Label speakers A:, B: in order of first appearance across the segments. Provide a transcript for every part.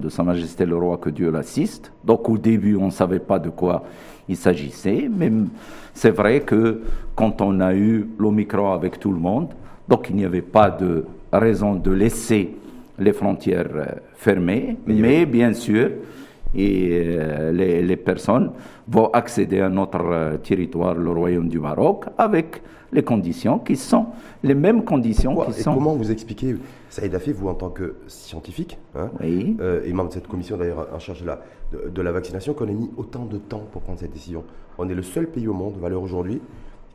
A: de Sa Majesté le Roi, que Dieu l'assiste. Donc au début, on ne savait pas de quoi il s'agissait, mais c'est vrai que quand on a eu l'Omicron avec tout le monde, donc il n'y avait pas de raison de laisser les frontières euh, fermées, mais bien sûr, et euh, les, personnes vont accéder à notre euh, territoire, le Royaume du Maroc, avec les conditions qui sont les mêmes conditions qui
B: et
A: sont.
B: Comment vous expliquez, Saïd Afi, vous en tant que scientifique, hein, et membre de cette commission d'ailleurs en charge de la, de, la vaccination, qu'on ait mis autant de temps pour prendre cette décision. On est le seul pays au monde, valeur aujourd'hui,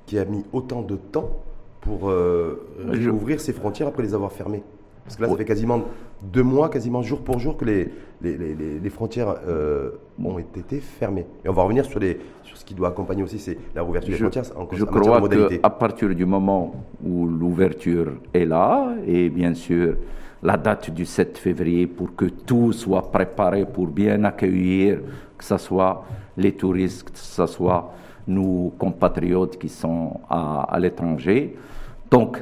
B: qui a mis autant de temps pour ouvrir ses frontières après les avoir fermées. Parce que là, ça fait quasiment deux mois, quasiment jour pour jour, que les, les, frontières euh, ont été fermées. Et on va revenir sur, les, sur ce qui doit accompagner aussi c'est la rouverture des frontières
A: en, je crois qu'à partir du moment où l'ouverture est là, et bien sûr la date du 7 février pour que tout soit préparé pour bien accueillir, que ce soit les touristes, que ce soit nos compatriotes qui sont à, à l'étranger. Donc,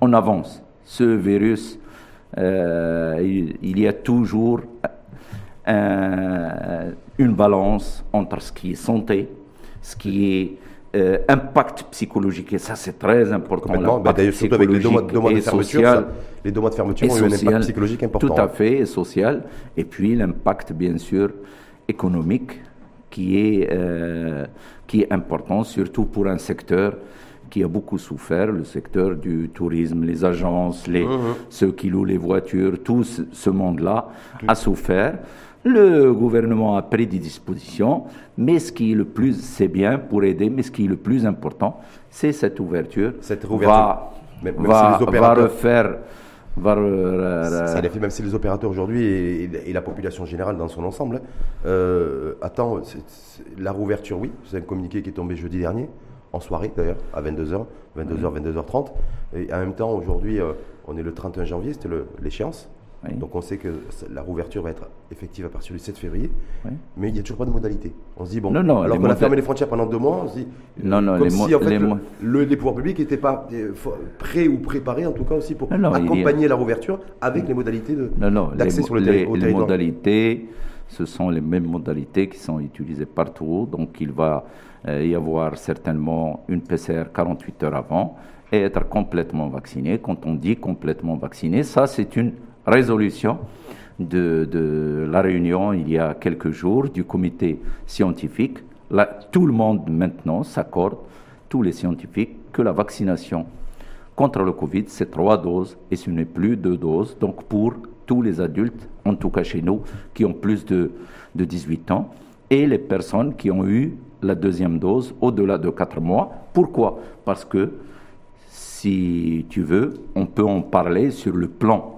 A: on avance. Ce virus euh, il, y a toujours une balance entre ce qui est santé, ce qui est euh, impact psychologique, et ça c'est très important.
B: Bah, D'ailleurs, surtout avec les deux mois, de fermeture, les deux mois de fermeture ont eu un impact psychologique important.
A: Tout à fait, et social. Et puis l'impact, bien sûr, économique, qui est, euh, qui est important, surtout pour un secteur qui a beaucoup souffert, le secteur du tourisme, les agences, les, mhm. ceux qui louent les voitures, tout ce, monde-là a souffert. Le gouvernement a pris des dispositions, mais ce qui est le plus, c'est bien pour aider, mais ce qui est le plus important, c'est cette ouverture.
B: Cette ouverture. Va,
A: va, va refaire. Va
B: ça fait même si les opérateurs aujourd'hui et, la population générale dans son ensemble. Euh, attends, la rouverture, oui, c'est un communiqué qui est tombé jeudi dernier en soirée d'ailleurs, à 22h, 22h, 22h30. Et en même temps, aujourd'hui, euh, on est le 31 janvier, c'était l'échéance. Donc on sait que la rouverture va être effective à partir du 7 février, mais il n'y a toujours pas de modalité. On se dit, bon, alors qu'on a fermé les frontières pendant deux mois, on se dit,
A: non, non, comme si en fait,
B: le, les pouvoirs publics n'étaient pas euh, prêts ou préparés en tout cas aussi pour accompagner la rouverture avec les modalités d'accès sur le territoire.
A: Les modalités, ce sont les mêmes modalités qui sont utilisées partout, donc il va euh, y avoir certainement une PCR 48 heures avant et être complètement vacciné. Quand on dit complètement vacciné, ça c'est une résolution de, la réunion il y a quelques jours du comité scientifique. Tout le monde maintenant s'accorde, tous les scientifiques, que la vaccination contre le Covid, c'est trois doses et ce n'est plus deux doses. Donc pour tous les adultes, en tout cas chez nous, qui ont plus de, de 18 ans, et les personnes qui ont eu la deuxième dose au-delà de 4 mois. Pourquoi? Parce que, si tu veux, on peut en parler sur le plan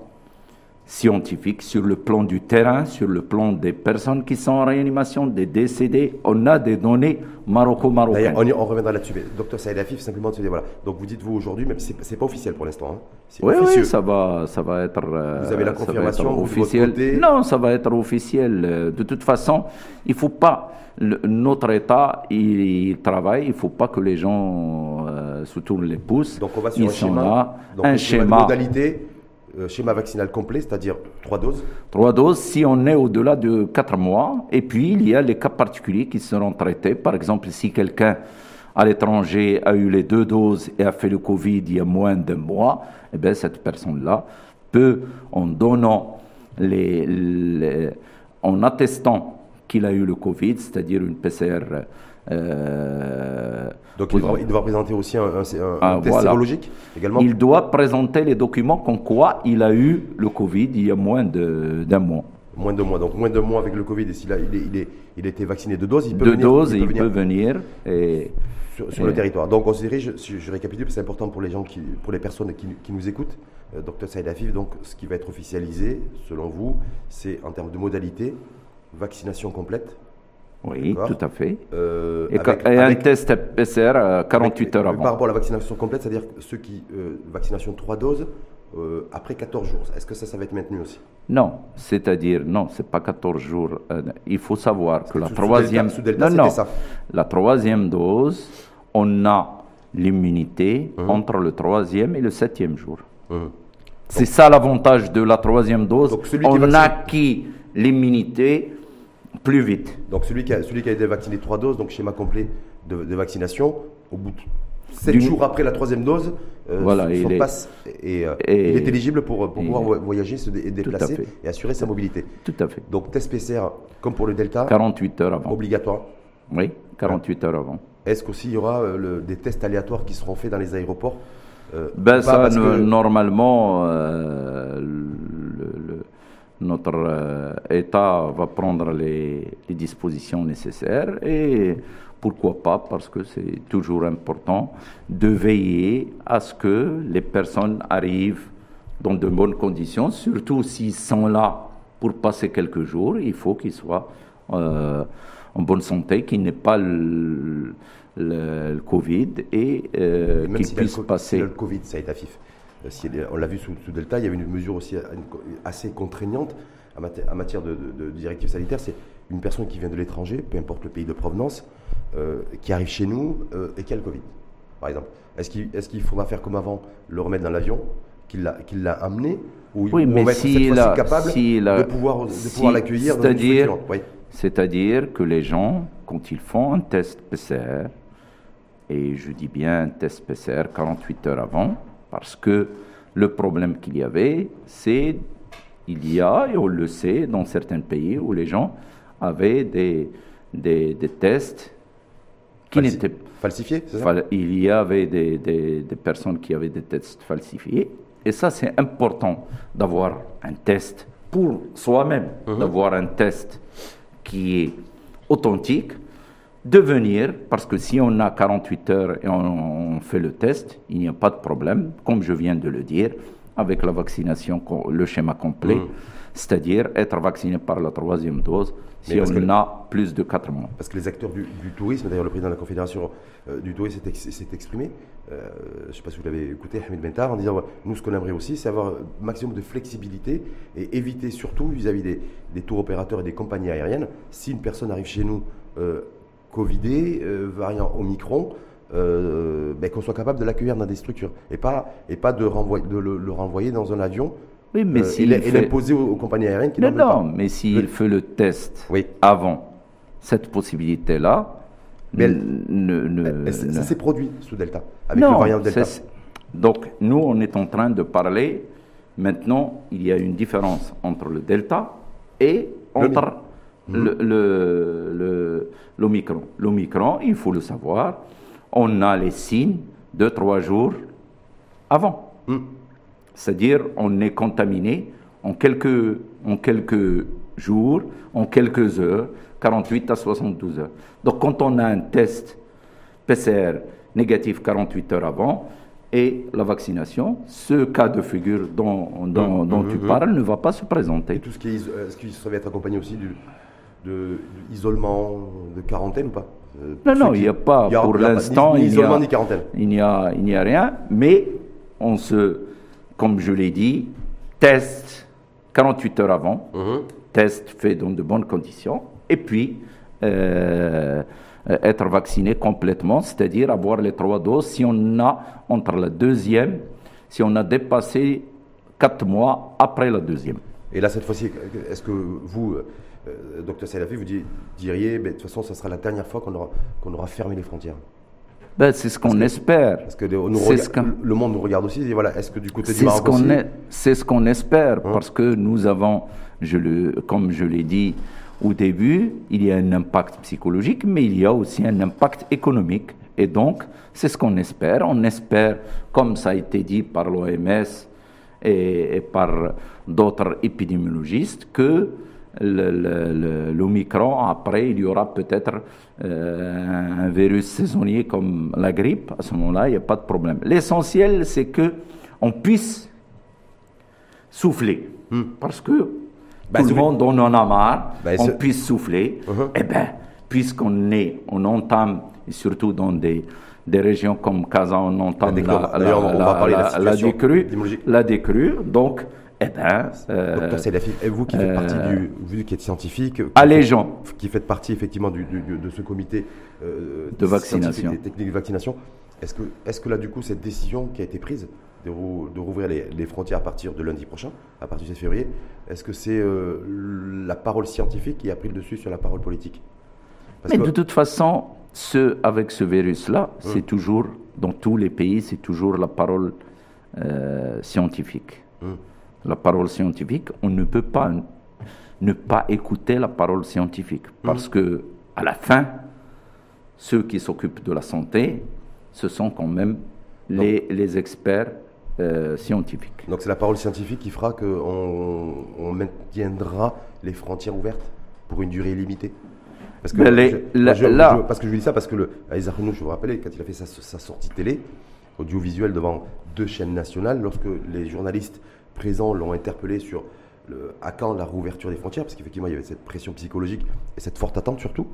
A: scientifique, sur le plan du terrain, sur le plan des personnes qui sont en réanimation, des décédés. On a des données maroco-marocaines.
B: On, on, reviendra là-dessus. Docteur Saïd Afif, simplement de se dire, voilà. Donc vous dites vous aujourd'hui, même si c'est pas officiel pour l'instant. Hein.
A: Oui, oui, ça va, ça va être.
B: Euh, vous avez la confirmation
A: officielle. Non, ça va être officiel. De toute façon, il faut pas. notre État, il, travaille. Il faut pas que les gens euh, se tournent les pouces.
B: Donc on va sur un schéma. un schéma. Modalité euh, schéma vaccinal complet, c'est-à-dire trois doses
A: Trois doses si on est au-delà de quatre mois. Et puis, il y a les cas particuliers qui seront traités. Par exemple, si quelqu'un à l'étranger a eu les deux doses et a fait le Covid il y a moins d'un mois, eh bien, cette personne-là peut, en donnant les, en attestant qu'il a eu le Covid, c'est-à-dire une PCR
B: euh, donc il doit, présenter aussi un, ah, test sérologique également
A: Il doit présenter les documents comme quoi il a eu le Covid il y a moins d'un mois.
B: Moins de mois, donc moins de mois avec le Covid, et s'il a, il, est, il, est, il été vacciné de doses, il
A: peut venir. doses, il, peut, venir, et,
B: sur, le territoire. Donc on se dirige, je, récapitule, c'est important pour les gens, qui, pour les personnes qui, qui nous écoutent. Euh, docteur Saïd Afif, donc ce qui va être officialisé, selon vous, c'est en termes de modalité, vaccination complète,
A: oui, tout à fait. Euh, et, un test PCR 48 heures avant.
B: Par rapport à la vaccination complète, c'est-à-dire ceux qui. Euh, vaccination 3 doses euh, après 14 jours. Est-ce que ça, ça va être maintenu aussi?
A: Non, c'est-à-dire, non, c'est pas 14 jours. il faut savoir que la troisième. non, La troisième dose, on a l'immunité hum. entre le troisième et le septième jour. Hum. C'est ça l'avantage de la troisième dose. on a acquis l'immunité plus vite.
B: Donc celui qui a, celui qui a été vacciné trois doses, donc schéma complet de, vaccination, au bout de 7 jours après la troisième dose,
A: euh, voilà,
B: il, est, passe et, euh, il est éligible pour, pouvoir voyager, se déplacer et assurer sa mobilité.
A: Tout à fait.
B: Donc test PCR, comme pour le Delta,
A: 48 heures avant.
B: Obligatoire
A: Oui, 48 heures avant.
B: Est-ce qu'aussi il y aura euh, des tests aléatoires qui seront faits dans les aéroports?
A: Ben ça, normalement, notre euh, État va prendre les, dispositions nécessaires et pourquoi pas, parce que c'est toujours important de veiller à ce que les personnes arrivent dans de bonnes conditions, surtout s'ils sont là pour passer quelques jours, il faut qu'ils soient euh, en bonne santé, qu'ils n'aient pas le, Covid et euh, qu'ils puissent passer.
B: le Covid, ça est affif. Euh, on l'a vu sous, Delta, il y avait une mesure aussi assez contraignante en matière, de, directive sanitaire. C'est une personne qui vient de l'étranger, peu importe le pays de provenance, euh, qui arrive chez nous euh, et qui a le Covid, par exemple. Est-ce qu'il faudra faire comme avant, le remettre dans l'avion, qu'il l'a amené
A: ou, oui, mais on va être si
B: capable de pouvoir, l'accueillir
A: C'est-à-dire c'est-à-dire que les gens, quand ils font un test PCR, et je dis bien un test PCR 48 heures avant, parce que le problème qu'il y avait, c'est il y a, et on le sait, dans certains pays où les gens avaient des, des, tests qui n'étaient
B: falsifiés.
A: il y avait des, des, personnes qui avaient des tests falsifiés. Et ça, c'est important d'avoir un test pour soi-même, mhm. d'avoir un test qui est authentique de venir, parce que si on a 48 heures et on, fait le test, il n'y a pas de problème, comme je viens de le dire, avec la vaccination, le schéma complet, mm. c'est-à-dire être vacciné par la troisième dose si on a plus de 4 mois.
B: Parce que les acteurs du, tourisme, d'ailleurs le président de la Confédération euh, du tourisme s'est exprimé, euh, je ne sais pas si vous l'avez écouté, Hamid Bentar, en disant nous ce qu'on aimerait aussi, c'est avoir un maximum de flexibilité et éviter surtout vis-à-vis des, des tours opérateurs et des compagnies aériennes, si une personne arrive chez nous euh, Covidé, euh, variant Omicron, euh, ben, qu'on soit capable de l'accueillir dans des structures et pas, et pas de, renvoyer, de le, renvoyer dans un avion
A: oui, mais euh, il,
B: est imposé aux, compagnies aériennes qui
A: non, non, mais s'il fait le test oui. avant cette possibilité-là,
B: mais ça s'est produit sous Delta, avec le variant Delta.
A: Donc, nous, on est en train de parler. Maintenant, il y a une différence entre le Delta et entre le, l'Omicron. L'Omicron, il faut le savoir, on a les signes de trois jours avant. Hmm. C'est-à-dire, on est contaminé en quelques, en quelques jours, en quelques heures, 48 à 72 heures. Donc, quand on a un test PCR négatif 48 heures avant, et la vaccination, ce cas de figure dont, dont, hmm. tu hmm. parles ne va pas se présenter. Et
B: tout ce qui, est, ce qui va être accompagné aussi du, d'isolement, de, quarantaine ou pas
A: euh, Non, non, il n'y a pas, pour l'instant,
B: il n'y a, ni quarantaine.
A: Il n'y a, il n'y a rien, mais on se, comme je l'ai dit, teste 48 heures avant, mhm. test fait dans de bonnes conditions, et puis euh, être vacciné complètement, c'est-à-dire avoir les trois doses si on a entre la deuxième, si on a dépassé quatre mois après la deuxième.
B: Et là, cette fois-ci, est-ce que vous, euh, docteur Salafi, vous diriez, ben, de toute façon, ce sera la dernière fois qu'on aura, qu'on aura fermé les frontières
A: ben, c'est ce qu'on espère.
B: Parce que le monde nous regarde aussi. voilà, est-ce que du côté du
A: Maroc. C'est ce qu'on espère, hein parce que nous avons, je le, comme je l'ai dit au début, il y a un impact psychologique, mais il y a aussi un impact économique. Et donc, c'est ce qu'on espère. On espère, comme ça a été dit par l'OMS et, et, par d'autres épidémiologistes, que l'Omicron. Après, il y aura peut-être euh, un virus saisonnier comme la grippe. À ce moment-là, il n'y a pas de problème. L'essentiel, c'est que on puisse souffler. Hmm. Parce que bah, tout le monde, on en a marre, bah, on puisse souffler. Uh-huh. Eh bien, puisqu'on est, on entame, et surtout dans des, des régions comme Kazan, on entame la, la, la, la, décrue, la décrue. Donc, eh ben,
B: euh, et vous qui faites partie euh, du, vous qui êtes scientifique,
A: qui
B: qui faites partie effectivement du, de ce comité
A: euh, de vaccination,
B: des techniques de vaccination, Est-ce que, est que là, du coup, cette décision qui a été prise de, rouvrir les, frontières à partir de lundi prochain, à partir du 7 février, est-ce que c'est euh, la parole scientifique qui a pris le dessus sur la parole politique?
A: Mais de toute façon, ce, avec ce virus-là, hum. c'est toujours, dans tous les pays, c'est toujours la parole scientifique. Hum. La parole scientifique, on ne peut pas ne pas écouter la parole scientifique. Hum. Parce que, à la fin, ceux qui s'occupent de la santé, ce sont quand même les, les, experts euh, scientifiques.
B: Donc c'est la parole scientifique qui fera qu'on on maintiendra les frontières ouvertes pour une durée illimitée parce que, je, parce que je dis ça parce que le, je vous rappelle, quand il a fait sa, sa sortie télé, audiovisuelle devant deux chaînes nationales, lorsque les journalistes présents l'ont interpellé sur le, à quand la rouverture des frontières, parce qu'effectivement il y avait cette pression psychologique et cette forte attente surtout,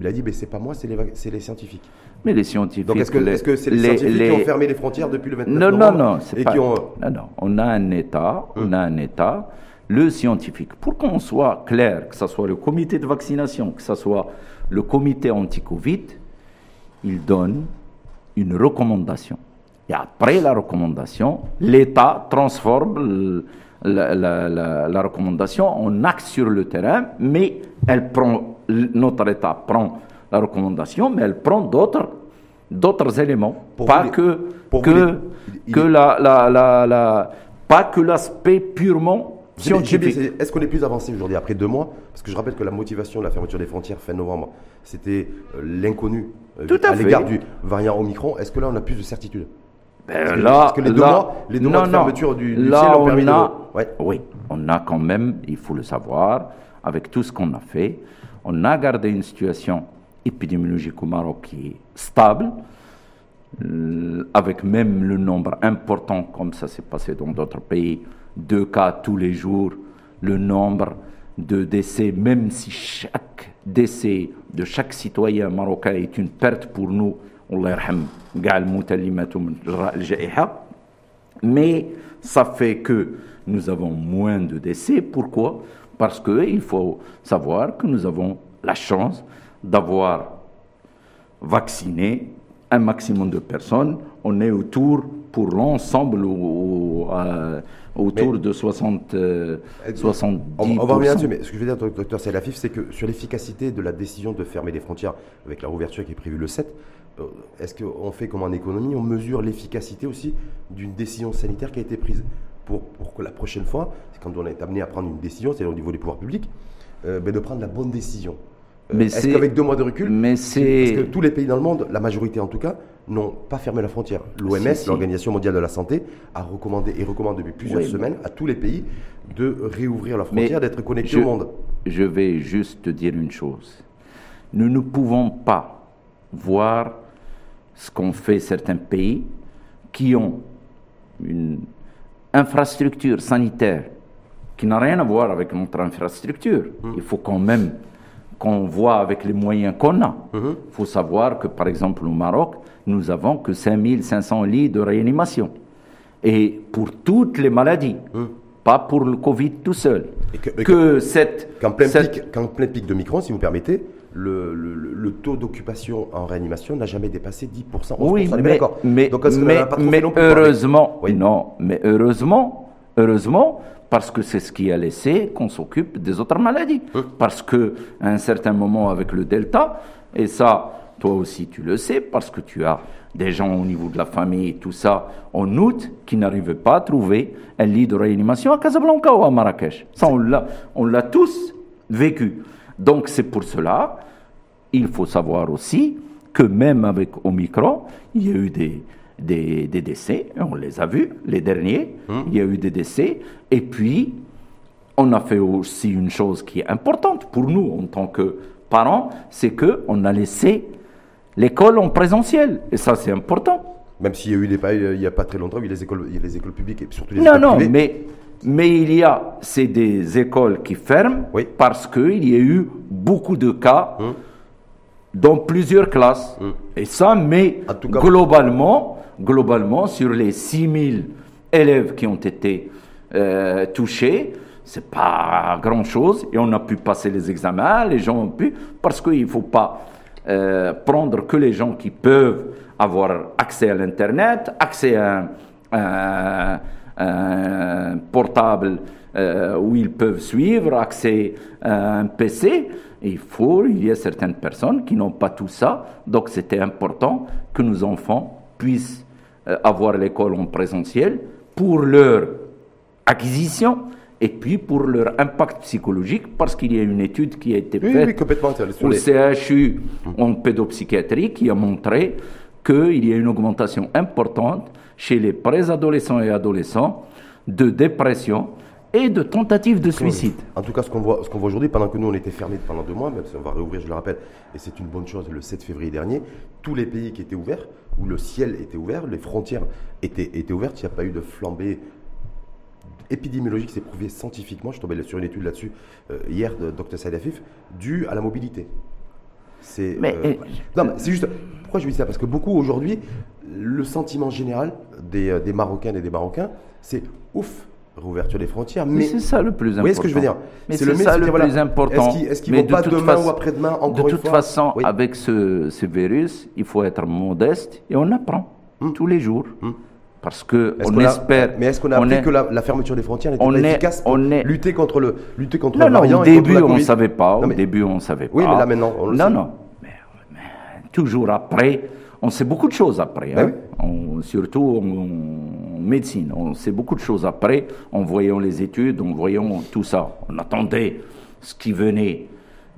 B: il a dit mais c'est pas moi, c'est les, les, scientifiques.
A: Mais les scientifiques.
B: Donc est-ce que c'est les, scientifiques qui ont fermé les frontières depuis le 29
A: non,
B: novembre
A: Non, non, et qui ont... non, non. On a un État, on hum. a un État le scientifique. Pour qu'on soit clair, que ce soit le comité de vaccination, que ce soit le comité anti-Covid, il donne une recommandation. Et après la recommandation, l'État transforme la, recommandation en acte sur le terrain, mais elle prend, notre État prend la recommandation, mais elle prend d'autres d'autres éléments, pas que, que, que la, la, pas que l'aspect purement
B: est-ce qu'on est plus avancé aujourd'hui après deux mois? Parce que je rappelle que la motivation de la fermeture des frontières fin novembre, c'était euh, l'inconnu
A: euh, à,
B: l'égard du variant Omicron. Est-ce que là, on a plus de certitude
A: ben là,
B: que les deux mois, les deux mois de fermeture du, du
A: là, ciel ont permis a, Oui, on a quand même, il faut le savoir, avec tout ce qu'on a fait, on a gardé une situation épidémiologique au Maroc qui est stable, euh, avec même le nombre important, comme ça s'est passé dans d'autres pays, deux cas tous les jours, le nombre de décès, même si chaque décès de chaque citoyen marocain est une perte pour nous, mais ça fait que nous avons moins de décès. Pourquoi? Parce qu'il faut savoir que nous avons la chance d'avoir vacciné un maximum de personnes. On est autour, pour l'ensemble, euh, autour de 60, 70
B: on, on, va revenir là-dessus, mais ce que je veux dire, docteur Salafif, c'est que sur l'efficacité de la décision de fermer les frontières avec la rouverture qui est prévue le 7, euh, est-ce qu'on fait comme en économie, on mesure l'efficacité aussi d'une décision sanitaire qui a été prise pour, pour que la prochaine fois, quand on est amené à prendre une décision, c'est-à-dire au niveau des pouvoirs publics, euh, ben de prendre la bonne décision mais Est-ce qu'avec deux mois de recul,
A: mais c'est
B: parce que tous les pays dans le monde, la majorité en tout cas, n'ont pas fermé la frontière. L'OMS, l'Organisation mondiale de la santé, a recommandé et recommande depuis plusieurs semaines à tous les pays de réouvrir la frontière, d'être connectés au monde.
A: Je vais juste te dire une chose. Nous ne pouvons pas voir ce qu'ont fait certains pays qui ont une infrastructure sanitaire qui n'a rien à voir avec notre infrastructure. Hum. Il faut quand même qu'on voit avec les moyens qu'on a. Il mhm. faut savoir que, par exemple, au Maroc, nous avons que 5500 lits de réanimation. Et pour toutes les maladies, mhm. pas pour le Covid tout seul.
B: Et que, cette, qu'en, plein Pic, plein pic de Micron, si vous permettez, le, le, taux d'occupation en réanimation n'a jamais dépassé 10%.
A: oui, mais, mais, mais, heureusement, oui. non, mais heureusement, heureusement, parce que c'est ce qui a laissé qu'on s'occupe des autres maladies. Parce que à un certain moment avec le delta, et ça, toi aussi tu le sais, parce que tu as des gens au niveau de la famille, tout ça, en août, qui n'arrivaient pas à trouver un lit de réanimation à Casablanca ou à Marrakech. Ça, on l'a, on l'a tous vécu. Donc c'est pour cela, il faut savoir aussi que même avec Omicron, il y a eu des, des, décès, on les a vus, les derniers, hum. il y a eu des décès, et puis on a fait aussi une chose qui est importante pour nous en tant que parents, c'est qu'on a laissé l'école en présentiel, et ça c'est important.
B: Même s'il y a eu des il n'y a pas très longtemps, il y a les écoles, il y a les écoles publiques et surtout les
A: non,
B: écoles
A: non, mais mais il y a, c'est des écoles qui ferment parce qu'il y a eu beaucoup de cas hum. dans plusieurs classes. Hum. Et ça, mais globalement, globalement, sur les 6000 élèves qui ont été euh, touchés, c'est pas grand-chose. Et on a pu passer les examens, les gens ont pu, parce qu'il ne faut pas euh, prendre que les gens qui peuvent avoir accès à l'Internet, accès à un, portable euh, où ils peuvent suivre, accès à un PC. Il faut, il y a certaines personnes qui n'ont pas tout ça, donc c'était important que nos enfants puissent euh, avoir l'école en présentiel pour leur acquisition et puis pour leur impact psychologique, parce qu'il y a une étude qui a été faite au CHU en pédopsychiatrie qui a montré qu'il y a une augmentation importante chez les préadolescents et adolescents de dépression et de tentatives de suicide.
B: En tout cas, ce qu'on voit, qu'on voit aujourd'hui, pendant que nous on était fermés pendant deux mois, même si on va réouvrir, je le rappelle, et c'est une bonne chose, le 7 février dernier, tous les pays qui étaient ouverts, où le ciel était ouvert, les frontières étaient, étaient ouvertes, il n'y a pas eu de flambée épidémiologique, c'est prouvé scientifiquement, je tombais sur une étude là-dessus euh, hier de Dr Saïd Afif, due à la mobilité. C'est euh, non, c'est juste. Pourquoi je dis ça? Parce que beaucoup aujourd'hui, le sentiment général des, euh, des Marocaines et des Marocains, c'est ouf, réouverture des frontières.
A: Mais, c'est ça le plus important. Vous
B: voyez ce que je veux dire
A: C'est le ça le plus important.
B: Est-ce qu'ils vont pas demain ou après-demain encore
A: De toute façon, avec ce, ce, virus, il faut être modeste et on apprend hmm. tous les jours. Hmm. Parce que on, espère.
B: mais est-ce qu'on a appris que la, fermeture des frontières était efficace pour lutter contre le lutter contre
A: non,
B: le
A: variant Au début, on ne savait pas. Au début, on savait pas.
B: Oui, mais là maintenant, on le
A: non, sait. Non, mais, toujours après, on sait beaucoup de choses après. Ben hein. surtout en, médecine, on sait beaucoup de choses après en voyant les études, en voyant tout ça. On attendait ce qui venait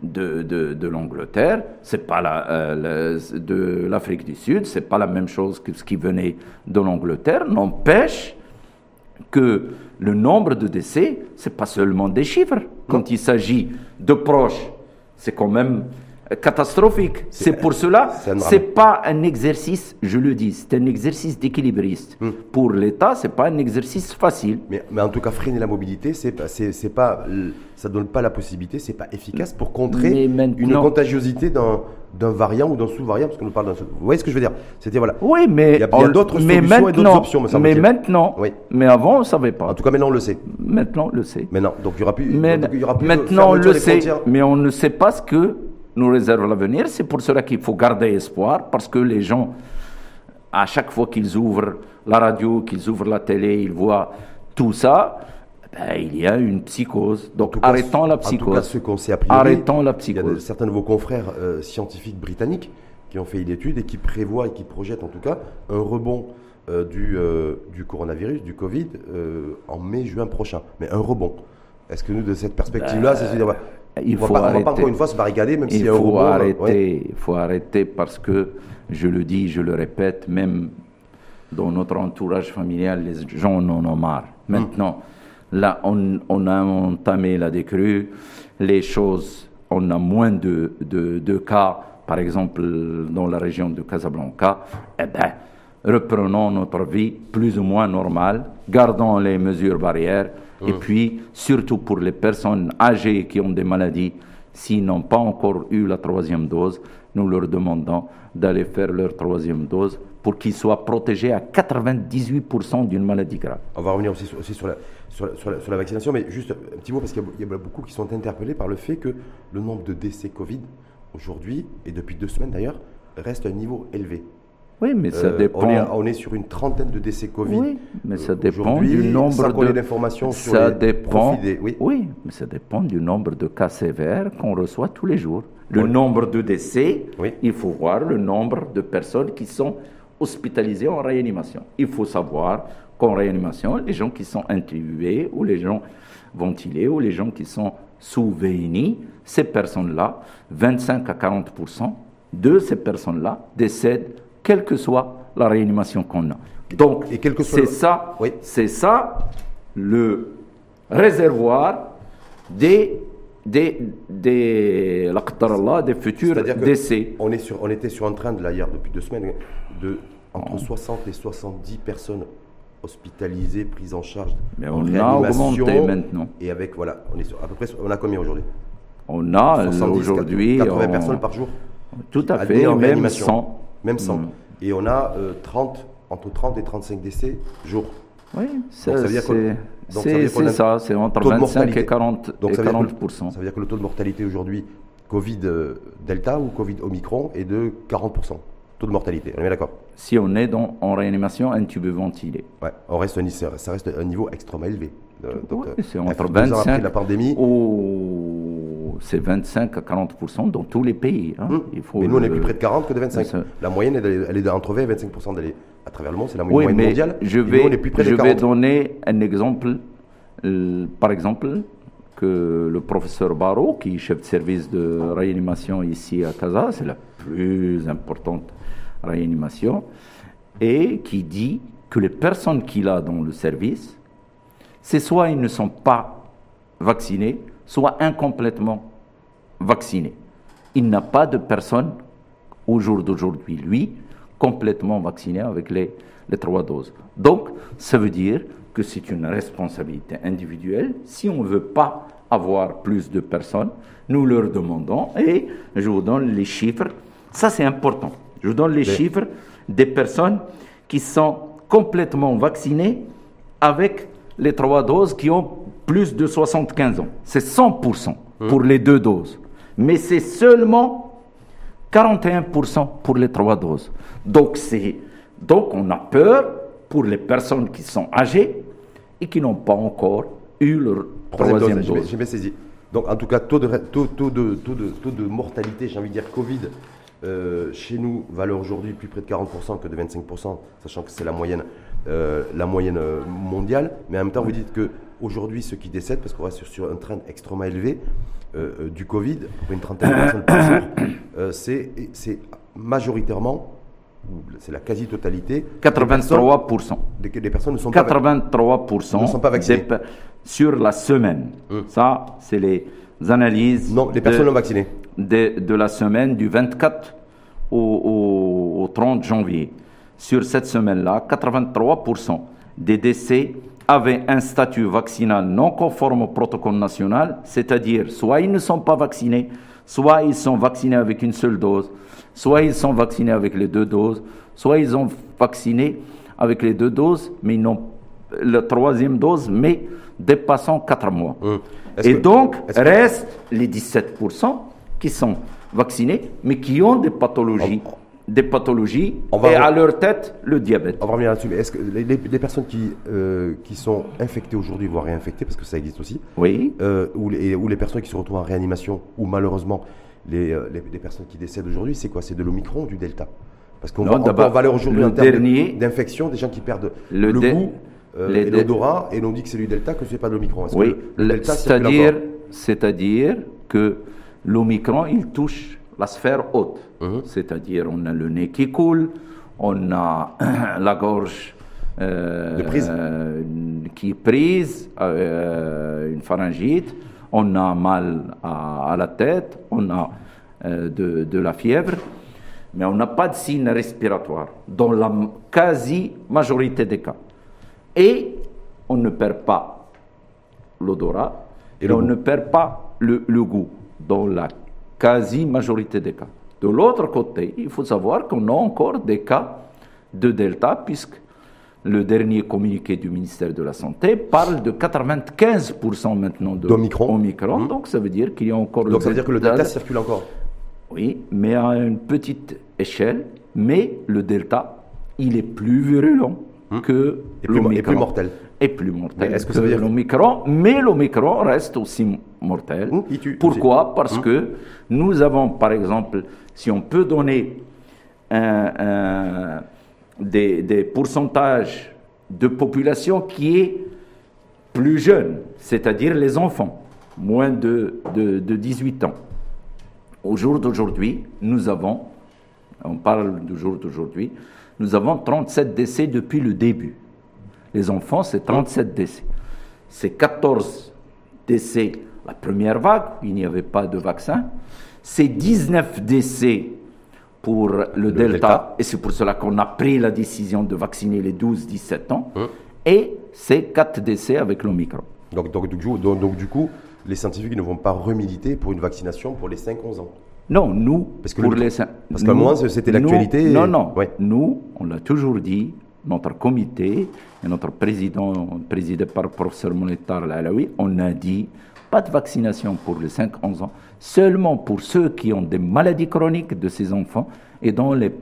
A: de, de, de l'Angleterre, c'est pas la, euh, de l'Afrique du Sud, c'est pas la même chose que ce qui venait de l'Angleterre. N'empêche que le nombre de décès, c'est pas seulement des chiffres. Quand il s'agit de proches, c'est quand même catastrophique. C'est pour cela, c'est pas un exercice, je le dis, c'est un exercice d'équilibriste. Hmm. Pour l'État, c'est pas un exercice facile.
B: Mais, mais, en tout cas, freiner la mobilité, c'est c'est pas, ça donne pas la possibilité, c'est pas efficace pour contrer une contagiosité d'un d'un variant ou d'un sous-variant, parce qu'on nous parle d'un. Vous voyez ce que je veux dire? C'était voilà.
A: Oui, mais
B: il y a, d'autres solutions et d'autres options.
A: Me mais maintenant, oui. mais avant, on ne savait pas.
B: En tout cas, maintenant, on le sait.
A: Maintenant, on le sait.
B: Maintenant, donc il y aura plus.
A: Mais,
B: il y aura plus
A: maintenant, on le sait, mais on ne sait pas ce que nous réserve l'avenir. C'est pour cela qu'il faut garder espoir, parce que les gens, à chaque fois qu'ils ouvrent la radio, qu'ils ouvrent la télé, ils voient tout ça. Ben, il y a une psychose. Donc arrêtons la psychose. En tout cas,
B: ce qu'on sait
A: arrêtons la psychose.
B: Il y a certains de vos confrères euh, scientifiques britanniques qui ont fait une étude et qui prévoient et qui projettent en tout cas un rebond euh, du, euh, du coronavirus, du Covid, en mai-juin prochain. Mais un rebond. Est-ce que nous, de cette perspective-là, c'est dire,
A: il faut arrêter. va
B: pas encore une fois se barricader, même s'il
A: y
B: a faut
A: arrêter, Il faut arrêter parce que, je le dis, je le répète, même dans notre entourage familial, les gens en ont marre. Hmm. Maintenant, là, on, on, a entamé la décrue, les choses, on a moins de, de, de, cas, par exemple, dans la région de Casablanca, eh ben, reprenons notre vie plus ou moins normale, gardons les mesures barrières, et mm. puis, surtout pour les personnes âgées qui ont des maladies, s'ils n'ont pas encore eu la troisième dose, nous leur demandons d'aller faire leur troisième dose pour qu'ils soient protégés à 98% d'une maladie grave.
B: On va revenir aussi, sur, la, sur, la, vaccination, mais juste un petit mot, parce qu'il y, a beaucoup qui sont interpellés par le fait que le nombre de décès Covid, aujourd'hui, et depuis deux semaines d'ailleurs, reste à un niveau élevé.
A: Oui, mais ça
B: euh,
A: dépend.
B: On est, sur une trentaine de décès Covid.
A: Oui, mais ça dépend du nombre
B: de. sur
A: ça dépend. Oui. oui. mais ça dépend du nombre de cas sévères qu'on reçoit tous les jours. Le nombre de décès, il faut voir le nombre de personnes qui sont hospitalisées en réanimation. Il faut savoir qu'en réanimation, les gens qui sont intubés ou les gens ventilés ou les gens qui sont sous VNI, ces personnes-là, 25 à 40 de ces personnes-là décèdent quelle que soit la réanimation qu'on a. Donc, c'est ça, c'est ça le réservoir des des, des, des futurs décès.
B: On, est sur, on était sur un train de là hier depuis deux semaines de entre 60 et 70 personnes hospitalisées, prises en charge.
A: Mais on a augmenté maintenant.
B: Et avec, voilà, on est à peu près, on a combien aujourd'hui?
A: On a aujourd'hui.
B: 80 personnes par jour.
A: Tout à fait, même 100
B: même 100. Mm. Et on a 30, euh, entre 30 et 35 décès jour.
A: Oui, ça, veut dire que c'est ça, c'est entre 25 et 40, donc, ça, veut dire que
B: le taux de mortalité aujourd'hui Covid Delta ou Covid Omicron est de 40% taux de mortalité. On est d'accord
A: Si on est dans, en réanimation intubé ventilé.
B: Ouais, on reste, ça reste un niveau extrêmement élevé.
A: c'est entre 25
B: la pandémie.
A: C'est 25 à 40% dans tous les pays. Hein.
B: Hum. Il faut Mais nous, on est plus près de 40 que de 25. La moyenne, elle, est entre 20 et 25% d'aller à travers le monde. C'est la moyenne
A: oui,
B: mondiale.
A: Je vais, je vais donner un exemple. Euh, par exemple, que le professeur Barrault, qui est chef de service de réanimation ici à Casa, c'est la plus importante réanimation, et qui dit que les personnes qu'il a dans le service, c'est soit ils ne sont pas vaccinés, soit incomplètement vaccinés. Il n'a pas de personne au jour d'aujourd'hui, lui, complètement vacciné avec les, les trois doses. Donc, ça veut dire que c'est une responsabilité individuelle. Si on ne veut pas avoir plus de personnes, nous leur demandons et je vous donne les chiffres. Ça, c'est important. Je vous donne les chiffres des personnes qui sont complètement vaccinées avec les trois doses qui ont plus de 75 ans. C'est 100% hum. pour les deux doses. Mais c'est seulement 41% pour les trois doses. Donc, donc on a peur pour les personnes qui sont âgées et qui n'ont pas encore eu leur troisième, dose.
B: J'ai bien saisi. Donc, en tout cas, taux de, taux, taux de, taux de, taux de mortalité, j'ai envie de dire Covid, euh, chez nous, valeur aujourd'hui plus près de 40% que de 25%, sachant que c'est la moyenne, euh, la moyenne euh, mondiale. Mais en même temps, vous dites que aujourd'hui, ceux qui décèdent, parce qu'on reste sur un train extrêmement élevé du Covid, une trentaine de personnes par jour, c'est majoritairement c'est la quasi-totalité.
A: 83%.
B: Des, des, personnes ne sont
A: 83%
B: ne sont pas vaccinées.
A: sur la semaine. Ça, c'est les analyses.
B: Non, les personnes non vaccinées.
A: De, de, la semaine du 24 au, au 30 janvier. Sur cette semaine-là, 83% des décès avaient un statut vaccinal non conforme au protocole national, c'est-à-dire soit ils ne sont pas vaccinés, soit ils sont vaccinés avec une seule dose, Soit ils sont vaccinés avec les deux doses, soit ils ont vacciné avec les deux doses, mais ils n'ont la troisième dose, mais dépassant quatre mois. Hum. Et donc, restent les 17% qui sont vaccinés, mais qui ont des pathologies. Des pathologies et à leur tête le diabète.
B: On va revenir là-dessus, est-ce que les, personnes qui, euh, qui sont infectées aujourd'hui, voire réinfectées, parce que ça existe aussi,
A: oui.
B: Euh, ou, les, ou les personnes qui se retrouvent en réanimation, ou malheureusement euh, les, les, personnes qui décèdent aujourd'hui, c'est quoi? C'est de l'Omicron ou du Delta? Parce qu'on va, on va aujourd'hui en termes d'infection, des gens qui perdent le, goût euh, et l'odorat, et on dit que c'est du Delta, que ce n'est pas de l'Omicron.
A: Oui, c'est-à-dire que l'Omicron, il touche la sphère haute. Mhm. C'est-à-dire, on a le nez qui coule, on a la gorge euh, qui est prise, une pharyngite, on a mal à, la tête, on a euh, de, la fièvre, mais on n'a pas de signe respiratoire dans la quasi-majorité des cas. Et on ne perd pas l'odorat et, on ne perd pas le, le goût dans la quasi-majorité des cas. De l'autre côté, il faut savoir qu'on a encore des cas de delta, puisque le dernier communiqué du ministère de la Santé parle de 95% maintenant
B: d'Omicron.
A: Omicron, mmh. Donc ça veut dire qu'il y a encore
B: donc ça veut dire que le Delta circule encore
A: Oui, mais à une petite échelle. Mais le Delta, il est plus virulent mmh. que l'Omicron.
B: Et plus mortel.
A: Et plus mortel. Est-ce que, ça veut dire l'Omicron Mais l'Omicron reste aussi mortel. Mmh, Pourquoi? Parce que nous avons, par exemple, si on peut donner des, pourcentages de population qui est plus jeune, c'est-à-dire les enfants, moins de, de, 18 ans. Au jour d'aujourd'hui, nous avons, on parle du jour d'aujourd'hui, nous avons 37 décès depuis le début. Les enfants, c'est 37 décès. C'est 14 décès la première vague, il n'y avait pas de vaccin. C'est 19 décès pour le, delta, et c'est pour cela qu'on a pris la décision de vacciner les 12-17 ans, hein. et c'est 4 décès avec l'Omicron.
B: Donc, donc, donc, du coup, les scientifiques ne vont pas remiliter pour une vaccination pour les 5-11 ans
A: Non, nous,
B: parce que pour les Parce qu'à moins, c'était l'actualité.
A: Non, non, nous, on l'a toujours dit, notre comité et notre président, présidé par le professeur Monetar Alaoui, on a dit pas de vaccination pour les 5-11 ans, seulement pour ceux qui ont des maladies chroniques de ces enfants et dont les,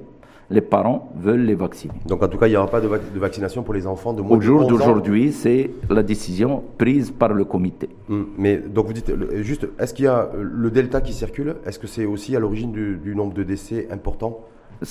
A: les parents veulent les vacciner.
B: Donc en tout cas, il n'y aura pas de, vaccination pour les enfants de moins
A: Au jour d'aujourd'hui, c'est la décision prise par le comité.
B: Hum, mais donc vous dites, juste, est-ce qu'il y a le delta qui circule Est-ce que c'est aussi à l'origine du, nombre de décès important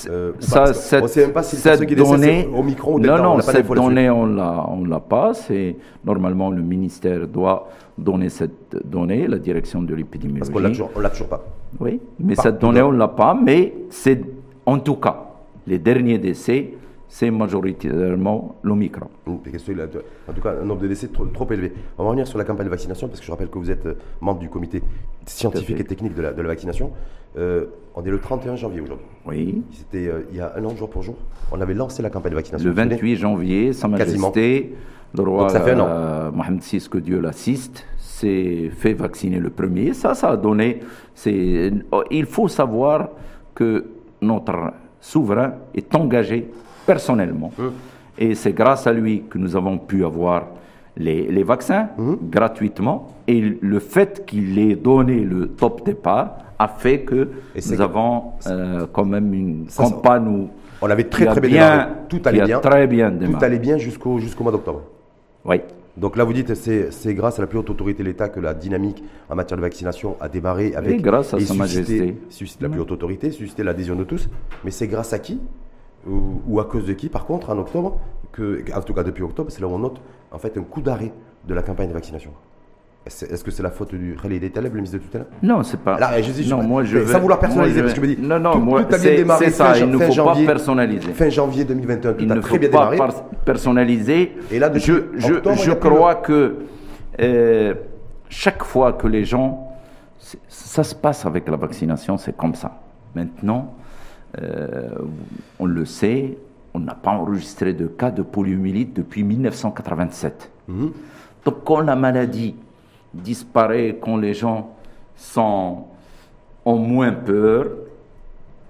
A: euh, ça, cette, on sait même pas si cette qui donnée, au micro ou non, non, cette donnée on l'a, on l'a pas. C'est normalement le ministère doit donner cette donnée, la direction de l'épidémiologie. Parce
B: qu'on toujours, l'a toujours pas.
A: Oui, mais cette donnée on l'a pas. Mais c'est en tout cas les derniers décès, c'est majoritairement l'Omicron.
B: En tout cas, un nombre de décès trop, trop, élevé. On va revenir sur la campagne de vaccination, parce que je rappelle que vous êtes euh, membre du comité scientifique et technique de la, de la vaccination. Euh, on est le 31 janvier aujourd'hui.
A: Oui.
B: C'était euh, il y a un an, jour pour jour. On avait lancé la campagne de vaccination.
A: Le 28 janvier, Sa Majesté, le roi euh, Mohamed VI, que Dieu l'assiste, s'est fait vacciner le premier. Ça, ça a donné. Il faut savoir que notre souverain est engagé personnellement. Hum. Et c'est grâce à lui que nous avons pu avoir les, vaccins hum. gratuitement. Et le fait qu'il ait donné le top départ a fait que nous avons euh, quand même une campagne
B: on avait très très bien,
A: tout allait bien, très bien
B: tout allait bien jusqu'au jusqu'au mois d'octobre.
A: Oui.
B: Donc là, vous dites c'est c'est grâce à la plus haute autorité de l'État que la dynamique en matière de vaccination a démarré avec
A: et grâce à Sa Majesté,
B: suscité la plus haute autorité, suscité l'adhésion de tous. Mais c'est grâce à qui ou, ou, à cause de qui, par contre, en octobre, que, en tout cas depuis octobre, c'est là où on note en fait un coup d'arrêt de la campagne de vaccination. Est-ce que c'est la faute du Khalid Taleb, le ministre de tutelle?
A: Non, c'est pas.
B: Là, je dis, non, moi je veux... Sans vouloir personnaliser, parce que je me dis.
A: Non, non, moi, c'est ça, il ne faut janvier, pas personnaliser.
B: Fin janvier 2021, tout
A: il
B: a
A: ne
B: très
A: bien
B: démarré.
A: pas personnaliser. Et là, je, je, je crois que euh, chaque fois que les gens. Ça se passe avec la vaccination, c'est comme ça. Maintenant, euh, on le sait, on n'a pas enregistré de cas de poliomyélite depuis 1987. Mhm. Donc, quand la maladie disparaît quand les gens sont, ont moins peur,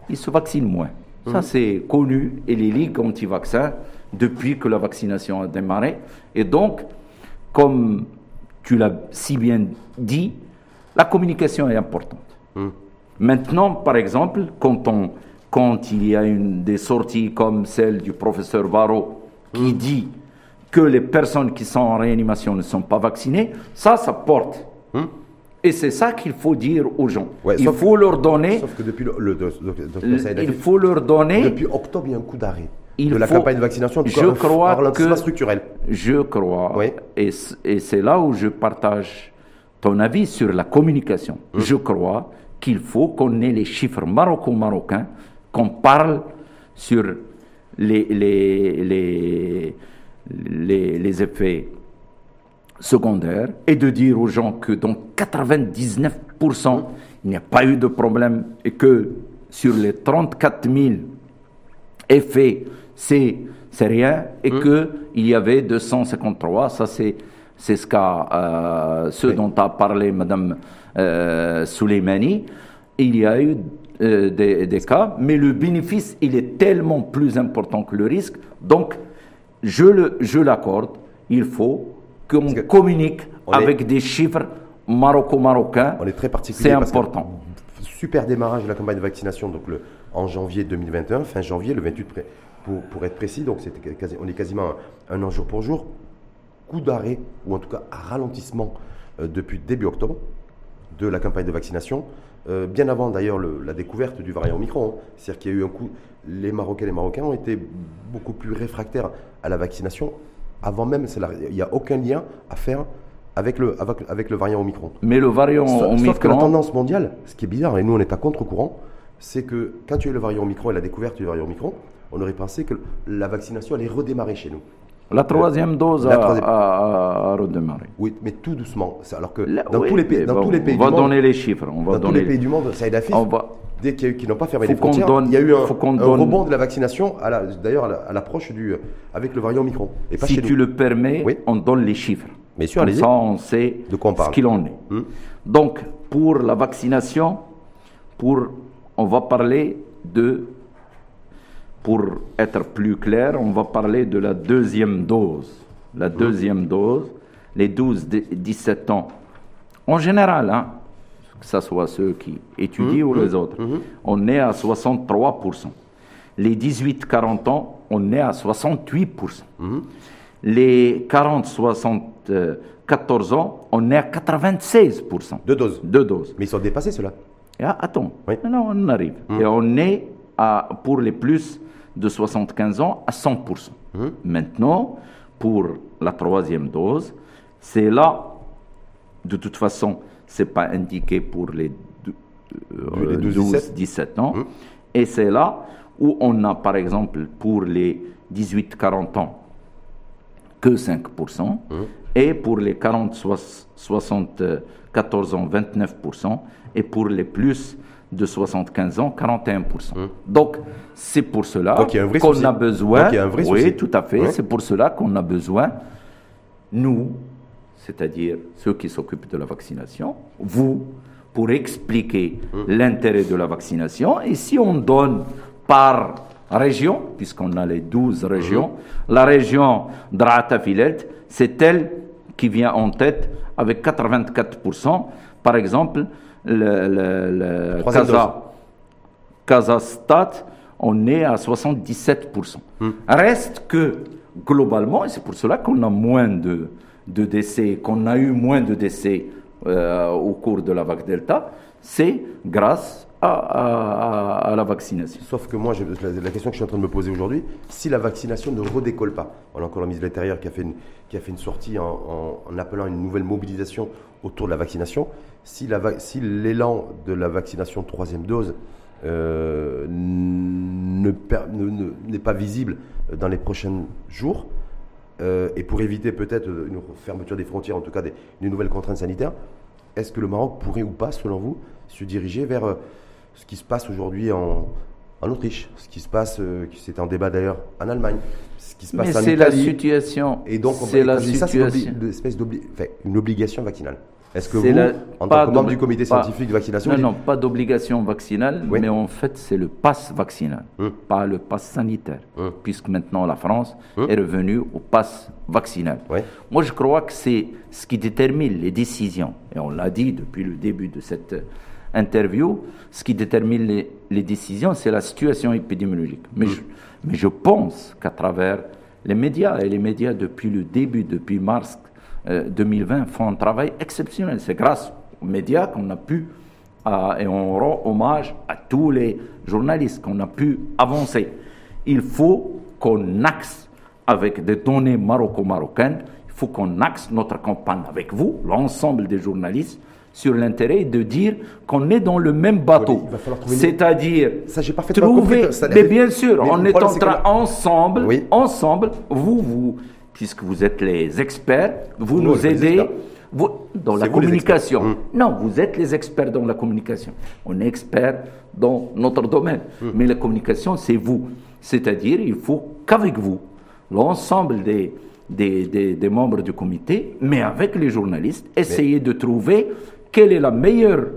A: ils se vaccinent moins. Ça, mhm. c'est connu. Et les ligues anti-vaccins, depuis que la vaccination a démarré. Et donc, comme tu l'as si bien dit, la communication est importante. Mhm. Maintenant, par exemple, quand, on, quand il y a une, des sorties comme celle du professeur Varro qui mhm. dit que les personnes qui sont en réanimation ne sont pas vaccinées, ça, ça porte. Hein? Et c'est ça qu'il faut dire aux gens. il faut leur donner.
B: Sauf que depuis le,
A: il faut leur donner.
B: Depuis octobre, il y a un coup d'arrêt de la campagne de vaccination.
A: je crois que
B: structurel.
A: Je crois. Et, et c'est là où je partage ton avis sur la communication. Hein? Je crois qu'il faut qu'on ait les chiffres maroco-marocains, qu'on parle sur les, les, les les, effets secondaires et de dire aux gens que dans 99%, il n'y a pas eu de problème et que sur les 34 000 effets, c'est rien et mmh. que qu'il y avait 253, ça c'est c'est ce, euh, ce dont a parlé Mme euh, Souleymani. Il y a eu euh, des, des, cas, mais le bénéfice, il est tellement plus important que le risque. Donc, je l'accorde, il faut qu'on communique avec des chiffres maroco-marocains.
B: On est très particulier.
A: C'est important.
B: Super démarrage de la campagne de vaccination donc le, en janvier 2021, fin janvier, le 28 pour, pour être précis, donc quasi, on est quasiment un, an jour pour jour. Coup d'arrêt, ou en tout cas ralentissement euh, depuis début octobre de la campagne de vaccination. Euh, bien avant d'ailleurs la découverte du variant Omicron. Hein. C'est-à-dire qu'il y a eu un coup, les Marocains et les Marocains ont été beaucoup plus réfractaires à la vaccination. Avant même, il n'y a aucun lien à faire avec le, avec, le variant Omicron.
A: Mais le variant Omicron. Sauf
B: que la tendance mondiale, ce qui est bizarre, et nous on est à contre-courant, c'est que quand tu as eu le variant Omicron et la découverte du variant Omicron, on aurait pensé que la vaccination allait redémarrer chez nous.
A: La troisième dose a, redémarré.
B: Oui, mais tout doucement. Alors que dans, tous, les pays, dans tous les pays
A: on va donner les chiffres.
B: On
A: va
B: dans tous les pays du monde, ça aide dès qu'ils n'ont pas fermé les frontières, il y a eu un, rebond de la vaccination, d'ailleurs à l'approche du avec le variant Omicron.
A: Et pas si tu le permets, on donne les chiffres.
B: Bien sûr,
A: ça, on sait de quoi on parle. ce qu'il en est. Hmm. Donc, pour la vaccination, pour, on va parler de pour être plus clair, on va parler de la deuxième dose. La deuxième dose, les 12-17 ans. En général, hein, que ce soit ceux qui étudient ou les autres, on est à 63%. Les 18-40 ans, on est à 68%. Les 40-74 ans, on est à 96%.
B: Deux doses.
A: Deux doses.
B: Mais ils sont dépassés, ceux-là.
A: Ah, attends, non, on arrive. Et on est à, pour les plus de 75 ans à 100%. Maintenant, pour la troisième dose, c'est là, de toute façon, ce n'est pas indiqué pour les, 12-17 euh, ans, et c'est là où on a, par exemple, pour les 18-40 ans, que 5%, et pour les 40-74 ans, 29%, et pour les plus de 75 ans, 41%. Donc, c'est pour cela qu'on a besoin. oui, tout à fait. C'est pour cela qu'on a besoin, nous, c'est-à-dire ceux qui s'occupent de la vaccination, vous, pour expliquer l'intérêt de la vaccination. Et si on donne par région, puisqu'on a les 12 régions, la région d'Ratafilet, c'est elle qui vient en tête avec 84%. Par exemple, le, le, le on est à 77%. Hmm. Reste que, globalement, et c'est pour cela qu'on a moins de, de décès, qu'on a eu moins de décès euh, au cours de la vague Delta, c'est grâce à, la vaccination.
B: Sauf que moi, la, question que je suis en train de me poser aujourd'hui, si la vaccination ne redécolle pas, on a encore la ministre de l'Intérieur qui, a fait une, qui a fait une sortie en, appelant une nouvelle mobilisation autour de la vaccination, si l'élan de la vaccination troisième dose euh, n'est pas visible dans les prochains jours, euh, et pour éviter peut-être une fermeture des frontières, en tout cas des, une nouvelle contrainte sanitaire, est-ce que le Maroc pourrait ou pas, selon vous, se diriger vers euh, ce qui se passe aujourd'hui en, Autriche, ce qui se passe, c'est un débat d'ailleurs en Allemagne, qui se passe
A: Mais c'est la situation.
B: Et donc, c'est la situation. c'est une obligation vaccinale. Est-ce que vous, en tant que membre du comité scientifique de vaccination...
A: Non, non, pas d'obligation vaccinale, mais en fait, c'est le pass vaccinal, hum. pas le pass sanitaire, hum. puisque maintenant la France hum. est revenue au pass vaccinal. Moi, je crois que c'est ce qui détermine les décisions, et on l'a dit depuis le début de cette interview, ce qui détermine les, décisions, c'est la situation épidémiologique. Mais, je, mais je pense qu'à travers les médias, et les médias depuis le début, depuis mars 2020 euh, font un travail exceptionnel. C'est grâce aux médias qu'on a pu, et on rend hommage à tous les journalistes, qu'on a pu avancer. Il faut qu'on axe avec des données maroco-marocaines, il faut qu'on axe notre campagne avec vous, l'ensemble des journalistes, sur l'intérêt de dire qu'on est dans le même bateau. C'est-à-dire trouver, mais bien sûr, on est en train ensemble, ensemble, vous, vous, puisque vous êtes les experts, vous nous aidez vous, dans la communication. Hum. Non, vous êtes les experts dans la communication. On est experts dans notre domaine. Hum. Mais la communication, c'est vous. C'est-à-dire, il faut qu'avec vous, l'ensemble des, des, des, membres du comité, mais avec les journalistes, essayer de trouver quelle est la meilleure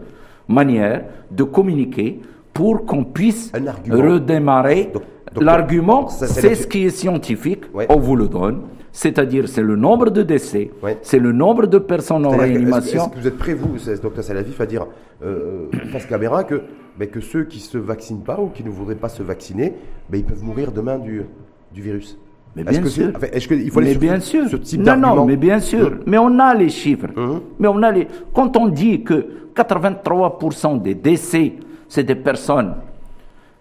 A: manière de communiquer pour qu'on puisse redémarrer. L'argument, c'est ce qui est scientifique, on vous le donne. C'est-à-dire c'est le nombre de décès, c'est le nombre de personnes en réanimation.
B: Est-ce que, vous êtes prêt, vous, docteur Salavif, à dire euh, face caméra que, que ceux qui ne se vaccinent pas ou qui ne voudraient pas se vacciner, ben, ils peuvent mourir demain du, du virus
A: mais bien sûr.
B: Est-ce qu'il faut mais
A: bien sûr. non, non, mais bien sûr. Mais on a les chiffres. Hum. Mais on a les. Quand on dit que 83% des décès, c'est des personnes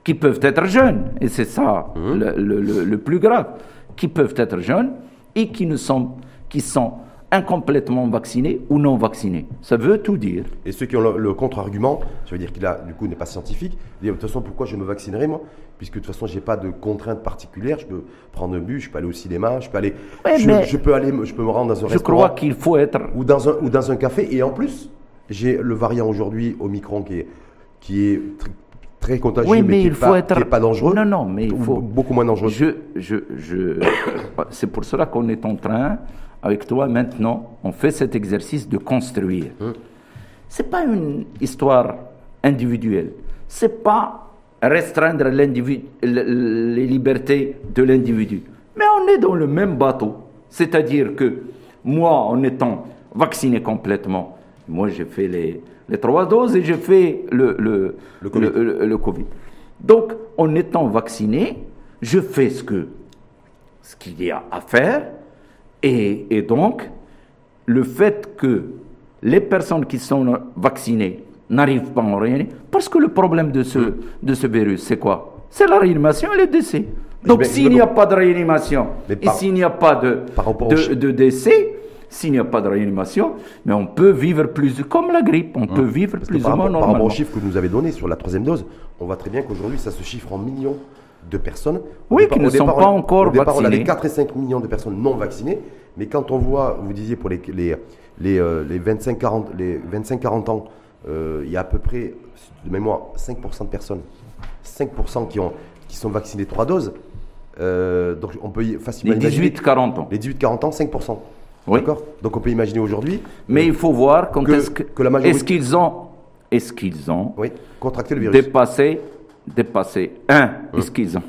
A: qui peuvent être jeunes, et c'est ça le, le, le, plus grave, qui peuvent être jeunes, et qui, ne sont, qui sont incomplètement vaccinés ou non vaccinés. Ça veut tout dire.
B: Et ceux qui ont le, contre-argument, ça veut dire qu'il a du coup n'est pas scientifique, dire de toute façon pourquoi je me vaccinerai moi? Puisque de toute façon j'ai pas de contraintes particulières, je peux prendre un bus, je peux aller au cinéma, je peux aller, je, peux aller, je peux me rendre dans un
A: je restaurant. Je crois qu'il faut être
B: ou dans un ou dans un café et en plus j'ai le variant aujourd'hui Omicron qui est qui est très contagieux,
A: oui, mais,
B: qui
A: il faut
B: pas,
A: être...
B: pas dangereux.
A: Non, non, mais il faut
B: beaucoup moins dangereux.
A: Je, je, je... c'est pour cela qu'on est en train, avec toi maintenant, on fait cet exercice de construire. Hum. C'est pas une histoire individuelle. C'est pas restreindre les libertés de l'individu. Mais on est dans le même bateau. C'est-à-dire que moi, en étant vacciné complètement, moi j'ai fait les, les trois doses et j'ai fait le, le, le, COVID. Donc, en étant vacciné, je fais ce que ce qu'il y a à faire et, et donc le fait que les personnes qui sont vaccinées n'arrivent pas en réanimation, parce que le problème de ce, de ce virus, c'est quoi? C'est la réanimation et le décès. Donc s'il n'y a pas de réanimation et s'il n'y a pas de, de, de décès, s'il n'y a pas de réanimation, mais on peut vivre plus comme la grippe, on peut vivre plus ou moins normalement. Par rapport
B: au chiffre que vous nous avez donné sur la troisième dose, on voit très bien qu'aujourd'hui ça se chiffre en millions de personnes.
A: Oui, qui ne sont pas encore
B: au départ, On avait 4 et 5 millions de personnes non vaccinées, mais quand on voit, vous disiez pour les, les, les, euh, les 25-40 ans, euh, il y a à peu près, de mémoire, 5% de personnes, 5% qui, ont, qui sont vaccinées 3 doses. Euh, donc on peut facilement
A: les 18-40 ans.
B: Les 18-40 ans, 5%. D'accord? Donc on peut imaginer aujourd'hui.
A: Mais il faut voir quand est-ce que, la majorité... est-ce qu'ils ont, est-ce qu'ils ont
B: oui, contracté le virus.
A: Dépassé, dépassé. Un, hum. est-ce qu'ils ont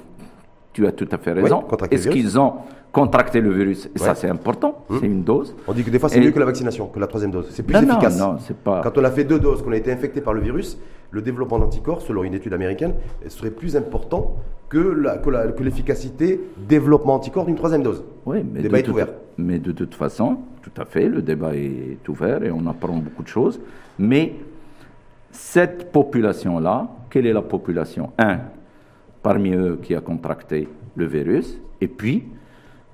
A: Tu as tout à fait raison. est-ce qu'ils ont contracter le virus? Et ça, c'est important. Hmm. C'est une dose.
B: On dit que des fois, c'est mieux que la vaccination, que la troisième dose. C'est plus efficace. Non, c'est pas. Quand on a fait deux doses, qu'on a été infecté par le virus, le développement d'anticorps, selon une étude américaine, serait plus important que, l'efficacité développement anticorps d'une troisième dose.
A: Oui, mais le débat est ouvert. Mais de toute façon, tout à fait, le débat est ouvert et on apprend beaucoup de choses. Mais cette population-là, quelle est la population? Un, parmi eux qui a contracté le virus, et puis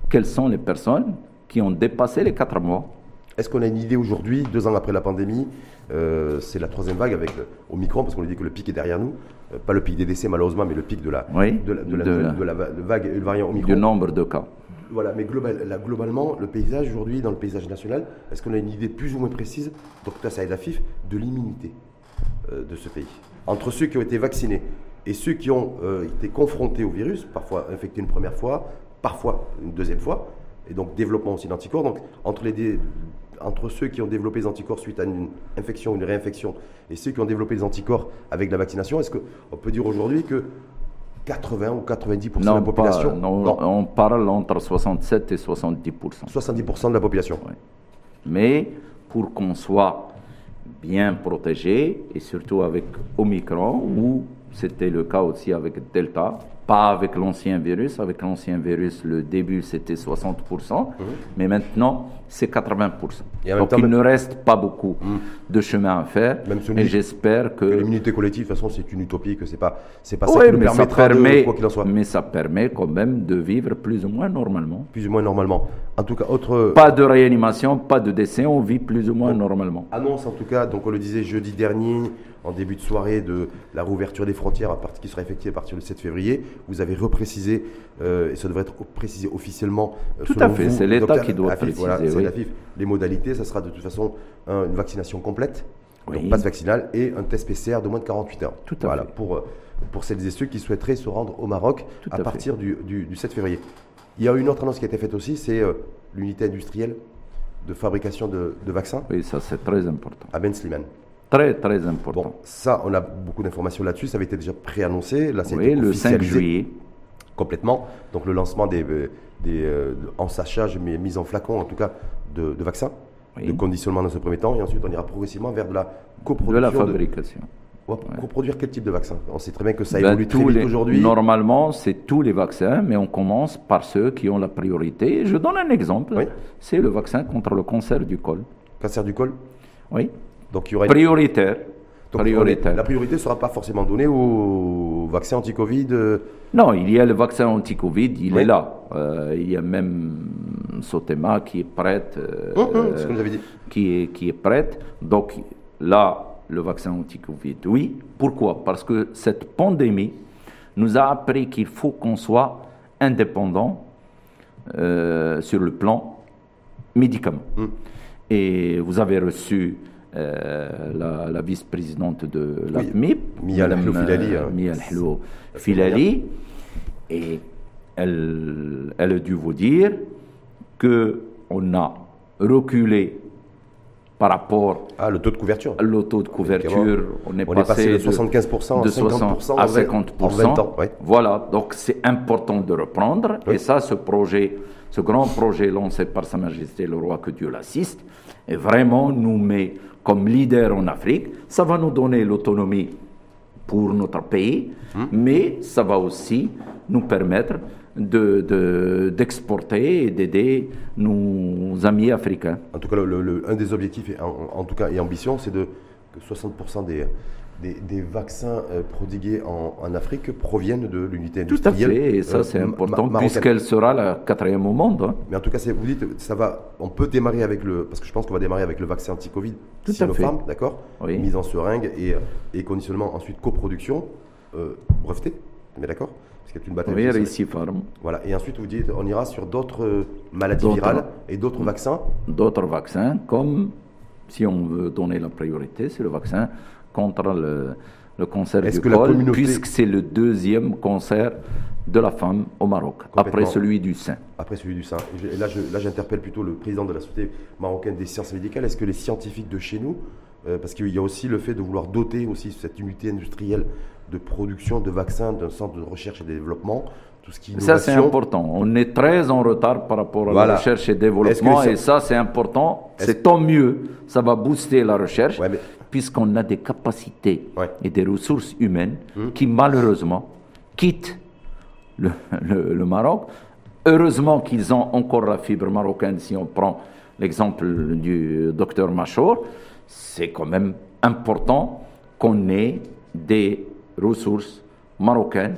A: quelles sont les personnes qui ont dépassé les 4 mois?
B: Est-ce qu'on a une idée aujourd'hui, deux ans après la pandémie, euh, c'est la troisième vague avec Omicron, parce qu'on dit que le pic est derrière nous, euh, pas le pic des décès malheureusement, mais le pic de la, de la, vague et le variant Omicron.
A: Du nombre de cas.
B: Voilà, mais globalement, le paysage aujourd'hui, dans le paysage national, est-ce qu'on a une idée plus ou moins précise, docteur Saïd Afif, de l'immunité euh, de ce pays? Entre ceux qui ont été vaccinés et ceux qui ont été confrontés au virus, parfois infectés une première fois, parfois une deuxième fois, et donc développement aussi d'anticorps. Donc entre, les, entre ceux qui ont développé des anticorps suite à une infection, une réinfection, et ceux qui ont développé des anticorps avec la vaccination, est-ce qu'on peut dire aujourd'hui que 80 ou 90% de la population
A: non, on parle entre 67 et 70%.
B: 70% de la population.
A: Mais pour qu'on soit bien protégé, et surtout avec Omicron, où c'était le cas aussi avec Delta, pas avec l'ancien virus. Avec l'ancien virus, le début c'était 60%, mhm. mais maintenant c'est 80%. Donc il ne reste pas beaucoup mhm. de chemin à faire. Même et j'espère que,
B: l'immunité collective, de toute façon, c'est une utopie, que c'est pas, c'est pas ça qui nous permettra
A: permet,
B: de, quoi qu'il en soit.
A: Mais ça permet quand même de vivre plus ou moins normalement.
B: Plus ou moins normalement. En tout cas, autre.
A: Pas de réanimation, pas de décès, on vit plus ou moins normalement.
B: Annonce en tout cas, donc on le disait jeudi dernier, en début de soirée de la réouverture des frontières à partir, qui sera effectuée à partir du 7 février. Vous avez reprécisé, euh, et ça devrait être précisé officiellement.
A: Euh, Tout à fait, c'est l'État qui doit préciser. Voilà,
B: Les modalités, ça sera de toute façon une vaccination complète, donc passe vaccinale, et un test PCR de moins de 48 heures.
A: Tout à
B: voilà,
A: fait.
B: Pour, euh, pour celles et ceux qui souhaiteraient se rendre au Maroc à, partir du, du, 7 février. Il y a une autre annonce qui a été faite aussi, c'est l'unité industrielle de fabrication de, de, vaccins.
A: Oui, ça c'est très important.
B: À Ben Slimane.
A: Très, très important. Bon,
B: ça, on a beaucoup d'informations là-dessus. Ça avait été déjà préannoncé.
A: Là, oui, le 5 juillet.
B: Complètement. Donc, le lancement des, euh, des euh, en sachage, mais mise en flacon, en tout cas, de, vaccins, de conditionnement dans ce premier temps. Et ensuite, on ira progressivement vers de la coproduction.
A: De la fabrication.
B: Coproduire quel type de vaccin? On sait très bien que ça ben, évolue très vite aujourd'hui.
A: Normalement, c'est tous les vaccins, mais on commence par ceux qui ont la priorité. Je donne un exemple. C'est le vaccin contre le cancer du col.
B: Cancer du col?
A: Oui. Donc il y aurait prioritaire.
B: prioritaire. La priorité ne sera pas forcément donnée au vaccin anti-Covid euh.
A: Non, il y a le vaccin anti-Covid, il est là. Euh, il y a même Sotema qui est prête. Euh,
B: hum, hum, ce que vous avez dit.
A: Qui est, qui est prête. Donc là, le vaccin anti-Covid, oui. Pourquoi? Parce que cette pandémie nous a appris qu'il faut qu'on soit indépendant sur le plan médicament. Hum. Et vous avez reçu euh, la, vice-présidente de la oui,
B: Mia Filali.
A: Euh, Mia Filali. Et elle, elle a dû vous dire qu'on a reculé par rapport
B: à le taux de couverture.
A: Le taux de couverture,
B: on est, passé, de 75%
A: de 50% à 50%. Voilà, donc c'est important de reprendre. Et ça, ce projet, ce grand projet lancé par Sa Majesté le Roi, que Dieu l'assiste, et vraiment nous met comme leader en Afrique. Ça va nous donner l'autonomie pour notre pays, hum. mais ça va aussi nous permettre d'exporter de, et d'aider nos amis africains.
B: En tout cas, le, un des objectifs, et en, tout cas, et ambition, c'est de que 60% des, des, vaccins euh, prodigués en, Afrique proviennent de l'unité industrielle.
A: Tout à fait, et ça euh, c'est important puisqu'elle sera la quatrième au monde. Hein.
B: Mais en tout cas, vous dites, ça va, on peut démarrer avec le, parce que je pense qu'on va démarrer avec le vaccin anti-Covid Sinopharm, d'accord Mise en seringue et, et conditionnement, ensuite coproduction, euh, breveté, mais d'accord
A: parce une bataille.
B: Voilà. Et ensuite, vous dites, on ira sur d'autres euh, maladies virales et d'autres vaccins
A: D'autres vaccins, comme, si on veut donner la priorité, c'est le vaccin contre le, le cancer du col, puisque c'est le deuxième cancer de la femme au Maroc, après celui du sein.
B: Après celui du sein. Et là, j'interpelle plutôt le président de la Société marocaine des sciences médicales. Est-ce que les scientifiques de chez nous, euh, parce qu'il y a aussi le fait de vouloir doter aussi cette unité industrielle de production de vaccins d'un centre de recherche et développement. Tout ce qui
A: ça, c'est important. On est très en retard par rapport à la recherche et développement. Et ça, c'est important. C'est tant mieux. Ça va booster la recherche, puisqu'on a des capacités et des ressources humaines hum. qui, malheureusement, quittent le, le, Maroc. Heureusement qu'ils ont encore la fibre marocaine, si on prend l'exemple du docteur Machour. C'est quand même important qu'on ait des ressources marocaines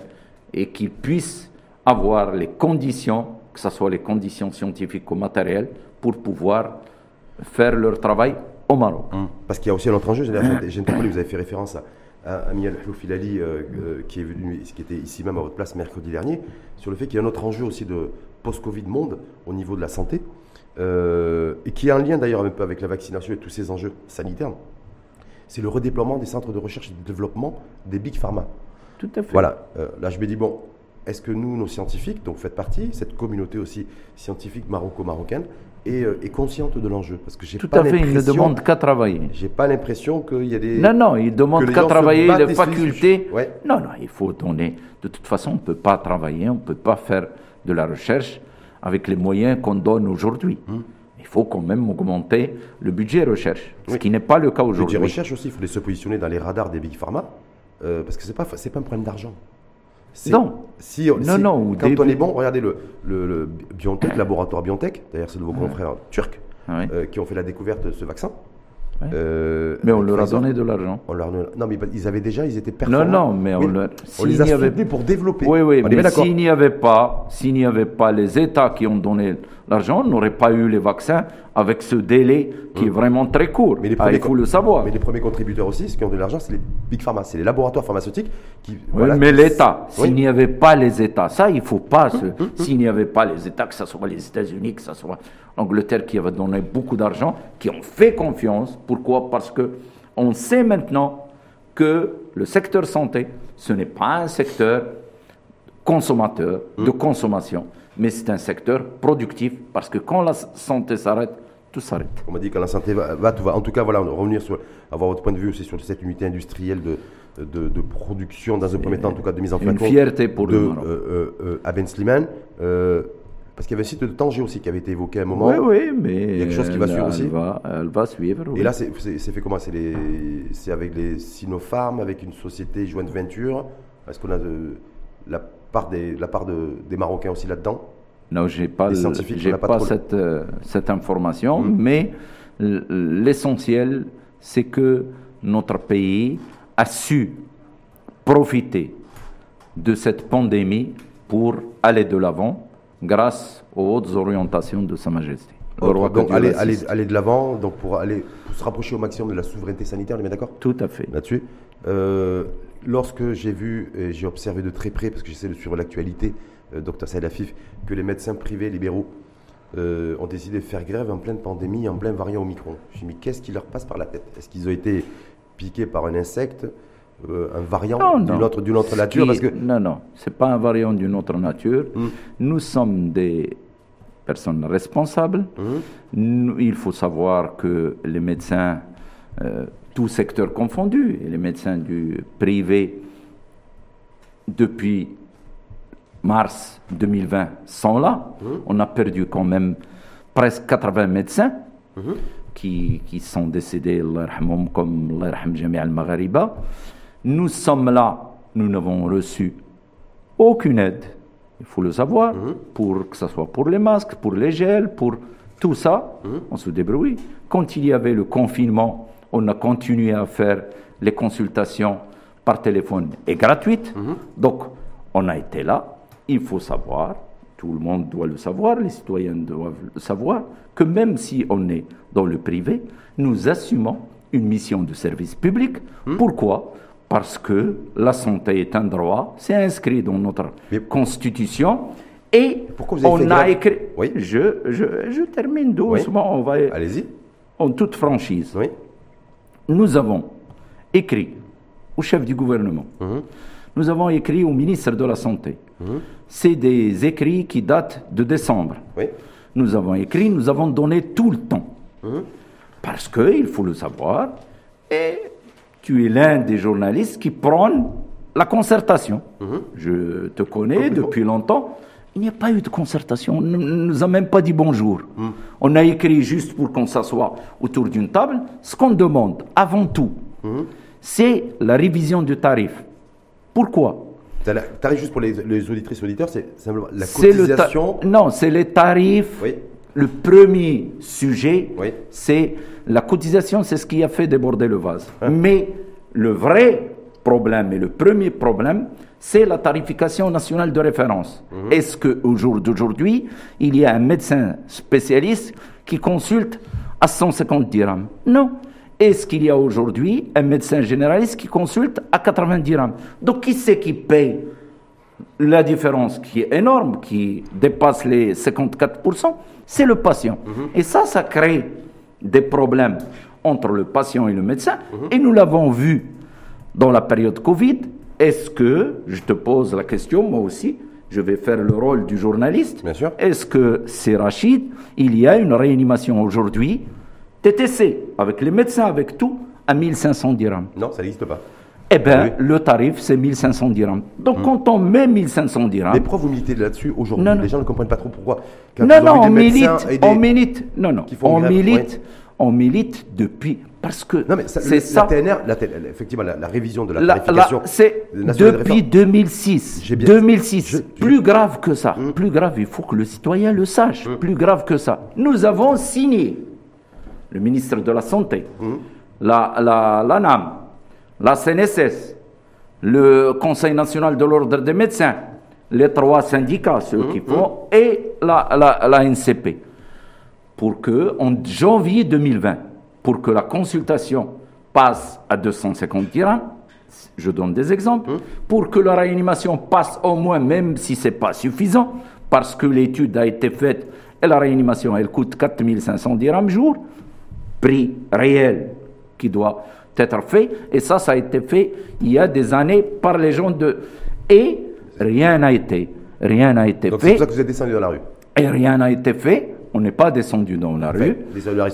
A: et qu'ils puissent avoir les conditions, que ce soit les conditions scientifiques ou matérielles, pour pouvoir faire leur travail au Maroc.
B: Hum. Parce qu'il y a aussi un autre enjeu, j'ai interpellé, vous avez fait référence à, à Amiel euh, euh, qui est venu, qui était ici même à votre place mercredi dernier, sur le fait qu'il y a un autre enjeu aussi de post-Covid monde au niveau de la santé, euh, et qui a un lien d'ailleurs un peu avec la vaccination et tous ces enjeux sanitaires c'est le redéploiement des centres de recherche et de développement des big pharma.
A: Tout à fait.
B: Voilà. Euh, là, je me dis, bon, est-ce que nous, nos scientifiques, donc faites partie, cette communauté aussi scientifique maroco-marocaine, est, euh, est, consciente de l'enjeu?
A: Parce que j'ai Tout à fait, ils ne demandent qu'à travailler.
B: J'ai pas l'impression qu'il y a des.
A: Non, non, ils demandent qu'à travailler, les facultés. Non, non, il faut donner. De toute façon, on ne peut pas travailler, on ne peut pas faire de la recherche avec les moyens qu'on donne aujourd'hui. Hum il faut quand même augmenter le budget recherche, ce qui n'est pas le cas aujourd'hui.
B: Le budget recherche aussi, il faut se positionner dans les radars des big pharma, euh, parce que ce n'est pas, pas un problème d'argent.
A: Non.
B: Si, non, non. Quand on est bon, regardez le, le, BioNTech, laboratoire BioNTech, d'ailleurs c'est de vos confrères turcs euh, qui ont fait la découverte de ce vaccin.
A: Euh, mais on leur a donné de l'argent.
B: Non, mais ils avaient déjà, ils étaient performants.
A: Non, non, mais on, leur...
B: on les a soutenus pour développer.
A: Oui, oui, mais s'il n'y avait pas, s'il n'y avait pas les États qui ont donné l'argent, on n'aurait pas eu les vaccins avec ce délai qui est hum. vraiment très court. Mais les ah, il faut le savoir.
B: Mais les premiers contributeurs aussi, ceux qui ont de l'argent, c'est les big pharma, c'est les laboratoires pharmaceutiques qui.
A: Oui, mais l'État, s'il n'y avait pas les États, ça, il ne faut pas. Hum, hum, s'il n'y avait pas les États, que ce soit les États-Unis, que ce soit l'Angleterre qui avait donné beaucoup d'argent, qui ont fait confiance. Pourquoi? Parce que on sait maintenant que le secteur santé, ce n'est pas un secteur consommateur, de consommation mais c'est un secteur productif parce que quand la santé s'arrête, tout s'arrête.
B: On m'a dit que la santé va, tout va. En tout cas, voilà, revenir sur, avoir votre point de vue aussi sur cette unité industrielle de, de, production, dans un premier temps, en tout cas, de mise en place.
A: Une fierté pour
B: de, le euh, euh, euh Slimane. Euh, parce qu'il y avait un site de Tanger aussi qui avait été évoqué à un moment.
A: Oui, oui, mais.
B: Il y a quelque chose qui va suivre aussi.
A: Va, elle va suivre.
B: Et là, c'est fait comment? C'est avec les Sinopharm, avec une société joint venture? Est-ce qu'on a de, la part des, la part de, des Marocains aussi là-dedans
A: Non, je n'ai pas, j'ai pas, cette, euh, cette information, hmm. mais l'essentiel, c'est que notre pays a su profiter de cette pandémie pour aller de l'avant grâce aux hautes orientations de Sa Majesté.
B: donc aller, aller, aller, de l'avant, donc pour aller pour se rapprocher au maximum de la souveraineté sanitaire, on est bien d'accord?
A: Tout à fait.
B: Là-dessus. Euh, lorsque j'ai vu et j'ai observé de très près, parce que j'essaie de suivre l'actualité, euh, docteur Saïd Afif, que les médecins privés libéraux euh, ont décidé de faire grève en pleine pandémie, en plein variant Omicron. Je me suis dit, qu'est-ce qui leur passe par la tête? Est-ce qu'ils ont été piqués par un insecte euh, un variant d'une autre, autre nature? parce que...
A: Non, non, ce n'est pas un variant d'une autre nature. Hmm. Nous sommes des personnes responsables. Mmh. Il faut savoir que les médecins, euh, tout secteur confondu, et les médecins du privé, depuis mars 2020, sont là. Mmh. On a perdu quand même presque 80 médecins mmh. qui, qui, sont décédés, comme al-Maghariba. Nous sommes là, nous n'avons reçu aucune aide il faut le savoir, mhm. pour que ce soit pour les masques, pour les gels, pour tout ça, on se débrouille. Quand il y avait le confinement, on a continué à faire les consultations par téléphone et gratuites. Mhm. Donc, on a été là. Il faut savoir, tout le monde doit le savoir, les citoyens doivent le savoir, que même si on est dans le privé, nous assumons une mission de service public. Pourquoi? Parce que la santé est un droit, c'est inscrit dans notre constitution. Et on a écrit. Oui. Je, je, termine doucement. On va.
B: Allez-y.
A: En toute franchise. Oui. Nous avons écrit au chef du gouvernement. Mhm. Nous avons écrit au ministre de la Santé. Mhm. C'est des écrits qui datent de décembre. Oui. Nous avons écrit, nous avons donné tout le temps. Mhm. Parce que, il faut le savoir, et tu es l'un des journalistes qui prône la concertation. Je te connais depuis longtemps. Il n'y a pas eu de concertation. On ne nous a même pas dit bonjour. Mhm. On a écrit juste pour qu'on s'assoie autour d'une table. Ce qu'on demande, avant tout, mhm. c'est la révision du tarif. Pourquoi?
B: Tarif juste pour les, auditrices et auditeurs, c'est simplement la cotisation.
A: non, c'est les tarifs. Le premier sujet, c'est la cotisation, c'est ce qui a fait déborder le vase. Hein? Mais le vrai problème et le premier problème, c'est la tarification nationale de référence. Mhm. Est-ce qu'au jour d'aujourd'hui, il y a un médecin spécialiste qui consulte à 150 dirhams? Non. Est-ce qu'il y a aujourd'hui un médecin généraliste qui consulte à 90 dirhams? Donc qui c'est qui paye la différence qui est énorme, qui dépasse les 54%, c'est le patient. Mhm. Et ça, ça crée des problèmes entre le patient et le médecin. Mhm. Et nous l'avons vu dans la période Covid. Est-ce que, je te pose la question, moi aussi, je vais faire le rôle du journaliste.
B: Bien sûr.
A: Est-ce que c'est Rachid Il y a une réanimation aujourd'hui, TTC, avec les médecins, avec tout, à 1500 dirhams?
B: Non, ça n'existe pas.
A: Eh bien, le tarif, c'est 1500 dirhams. Donc, mhm. quand on met 1500 dirhams.
B: Mais pourquoi vous militez là-dessus aujourd'hui Les gens ne comprennent pas trop pourquoi.
A: Non, non, on milite, on milite. Non, non, on milite on milite depuis. Parce que
B: c'est ça. La TNR, effectivement, la, révision de la, tarification.
A: C'est depuis 2006. 2006. plus grave que ça. Hum. Plus grave, il faut que le citoyen le sache. Hum. Plus grave que ça. Nous avons signé, le ministre de la Santé, hum. la, la, l'ANAM, la CNSS, le Conseil national de l'ordre des médecins, les trois syndicats, ceux qui font, et la, la, la NCP pour que, en janvier 2020, pour que la consultation passe à 250 dirhams, je donne des exemples, hum. pour que la réanimation passe au moins, même si ce n'est pas suffisant, parce que l'étude a été faite et la réanimation, elle coûte 4500 dirhams jour, prix réel qui doit être fait, et ça, ça a été fait il y a des années par les gens de... Et rien n'a été, rien n'a été fait.
B: C'est pour ça que vous êtes descendu dans la rue.
A: Et rien n'a été fait on n'est pas descendu dans la rue.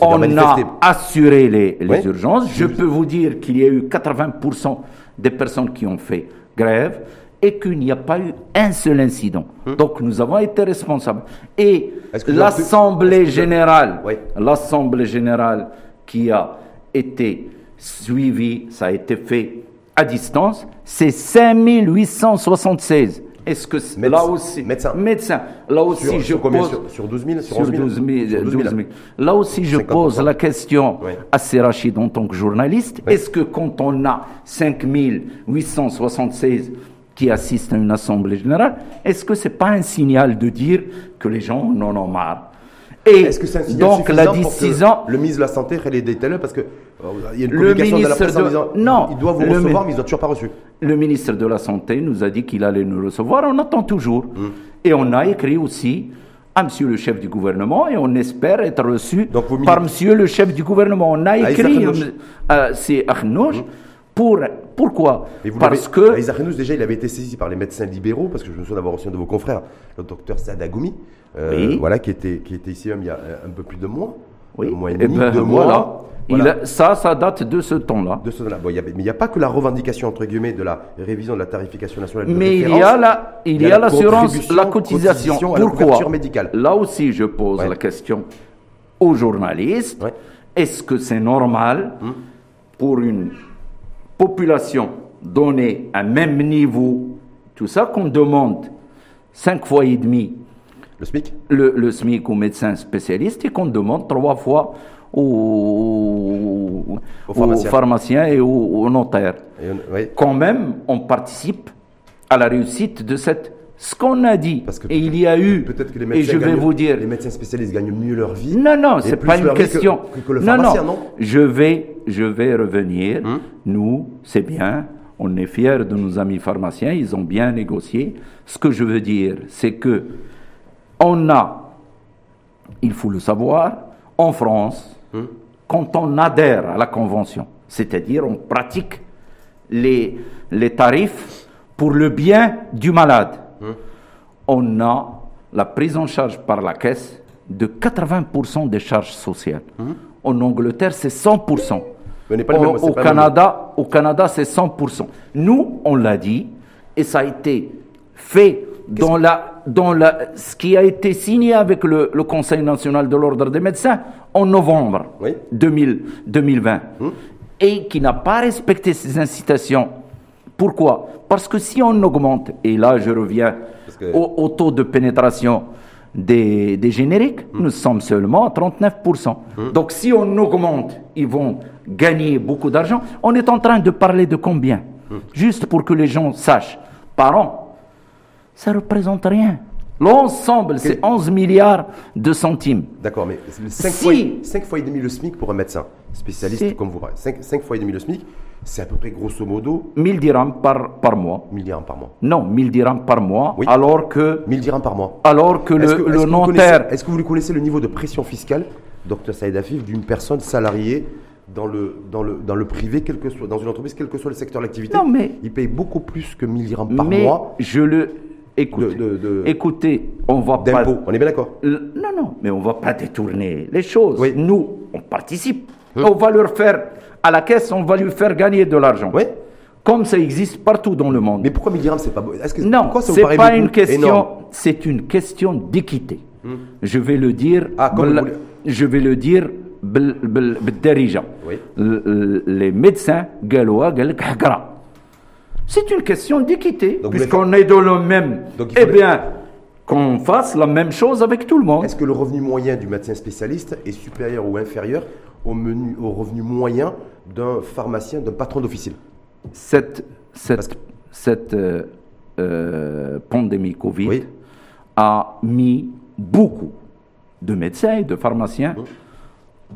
A: on a assuré les, urgences. Je peux vous dire qu'il y a eu 80% des personnes qui ont fait grève et qu'il n'y a pas eu un seul incident. Hmm. Donc nous avons été responsables. Et l'Assemblée générale, l'Assemblée générale qui a été suivie, ça a été fait à distance, c'est 5876. Est-ce que là aussi
B: médecin.
A: Médecin. Là aussi
B: sur,
A: je
B: pose sur, 12 000
A: sur, 12 000, là aussi je pose la question à Serachid en tant que journaliste. Est-ce que quand on a 5 876 qui assistent à une assemblée générale est-ce que c'est pas un signal de dire que les gens en ont marre?
B: Et Est-ce que c'est un donc la décision, le ministre de la santé elle est détaillé parce que euh, il y a une communication de la presse en disant non, il doit vous recevoir mais il doit toujours pas reçu.
A: Le ministre de la santé nous a dit qu'il allait nous recevoir, on attend toujours. Hmm. Et on a écrit aussi à monsieur le chef du gouvernement et on espère être reçu par monsieur le chef du gouvernement. On a écrit, euh, c'est Arnouch, hmm. Pour, pourquoi? Parce que.
B: Isaac déjà, il avait été saisi par les médecins libéraux, parce que je me souviens d'avoir reçu un de vos confrères, le docteur Sadagoumi, euh, voilà, qui était, qui était ici même il y a un peu plus de mois.
A: Oui. Un mois et eh demi, ben, deux mois. ça, ça date de ce temps-là.
B: De ce temps-là. Bon, mais il n'y a pas que la revendication, entre guillemets, de la révision de la tarification nationale.
A: mais il y a la, il y a l'assurance, la, cotisation. Pourquoi médicale. Là aussi, je pose la question aux journalistes. Est-ce que c'est normal hum. pour une population donnée à même niveau, tout ça qu'on demande cinq fois et demi
B: le SMIC?
A: Le, SMIC aux médecins spécialistes et qu'on demande trois fois aux, pharmaciens. et aux, notaires. Quand même, on participe à la réussite de cette ce qu'on a dit. et il y a eu. Peut-être que les médecins. Et je vais vous dire.
B: Les médecins spécialistes gagnent mieux leur vie.
A: Non, non, c'est pas une question. Que, le non, non, Je vais, je vais revenir. Hum? Nous, c'est bien. On est fiers de nos amis pharmaciens. Ils ont bien négocié. Ce que je veux dire, c'est que on a, il faut le savoir, en France, hum? quand on adhère à la convention, c'est-à-dire on pratique les, les tarifs pour le bien du malade on a la prise en charge par la caisse de 80% des charges sociales. En Angleterre, c'est 100%. au, Canada, au Canada, c'est 100%. Nous, on l'a dit, et ça a été fait dans, la, dans la, ce qui a été signé avec le, Conseil national de l'ordre des médecins en novembre 2020, hum. et qui n'a pas respecté ces incitations. Pourquoi? Parce que si on augmente, et là je reviens au, taux de pénétration des, génériques, hmm. nous sommes seulement à 39%. Hmm. Donc si on augmente, ils vont gagner beaucoup d'argent. On est en train de parler de combien? Juste pour que les gens sachent. Par an, ça ne représente rien. L'ensemble, c'est 11 milliards de centimes.
B: D'accord, mais 5, fois, 5 fois et demi le SMIC pour un médecin spécialiste comme vous. 5, 5 fois et demi le SMIC, c'est à peu près grosso modo
A: 1000 dirhams par, par mois.
B: 1000 dirhams par mois.
A: Non, 1000 dirhams par mois. Alors que.
B: 1000 dirhams par mois.
A: Alors que le, le notaire.
B: Est-ce que vous connaissez le niveau de pression fiscale, docteur Saïd Afif, d'une personne salariée dans le, dans le, dans le privé, quel que soit, dans une entreprise, quel que soit le secteur d'activité?
A: Non, mais.
B: Il paye beaucoup plus que 1000 dirhams par
A: mais
B: mois.
A: Je le. Écoute, écoutez, on va
B: pas. on est bien d'accord
A: Non, non, mais on va pas détourner les choses. Nous, on participe. Hum. On va leur faire à la caisse, on va lui faire gagner de l'argent. Oui. Comme ça existe partout dans le monde.
B: Mais pourquoi 1000 dirhams, c'est pas
A: Est-ce que Non, c'est pas une question. C'est une question d'équité. Hmm. Je vais le dire. Ah, comme je vais le dire. Oui. Les médecins gallois, c'est une question d'équité, puisqu'on est dans le même. eh bien, qu'on fasse la même chose avec tout le monde.
B: Est-ce que le revenu moyen du médecin spécialiste est supérieur ou inférieur au, menu, au revenu moyen d'un pharmacien, d'un patron d'officine?
A: Cette, cette, cette euh, euh, pandémie Covid a mis beaucoup de médecins et de pharmaciens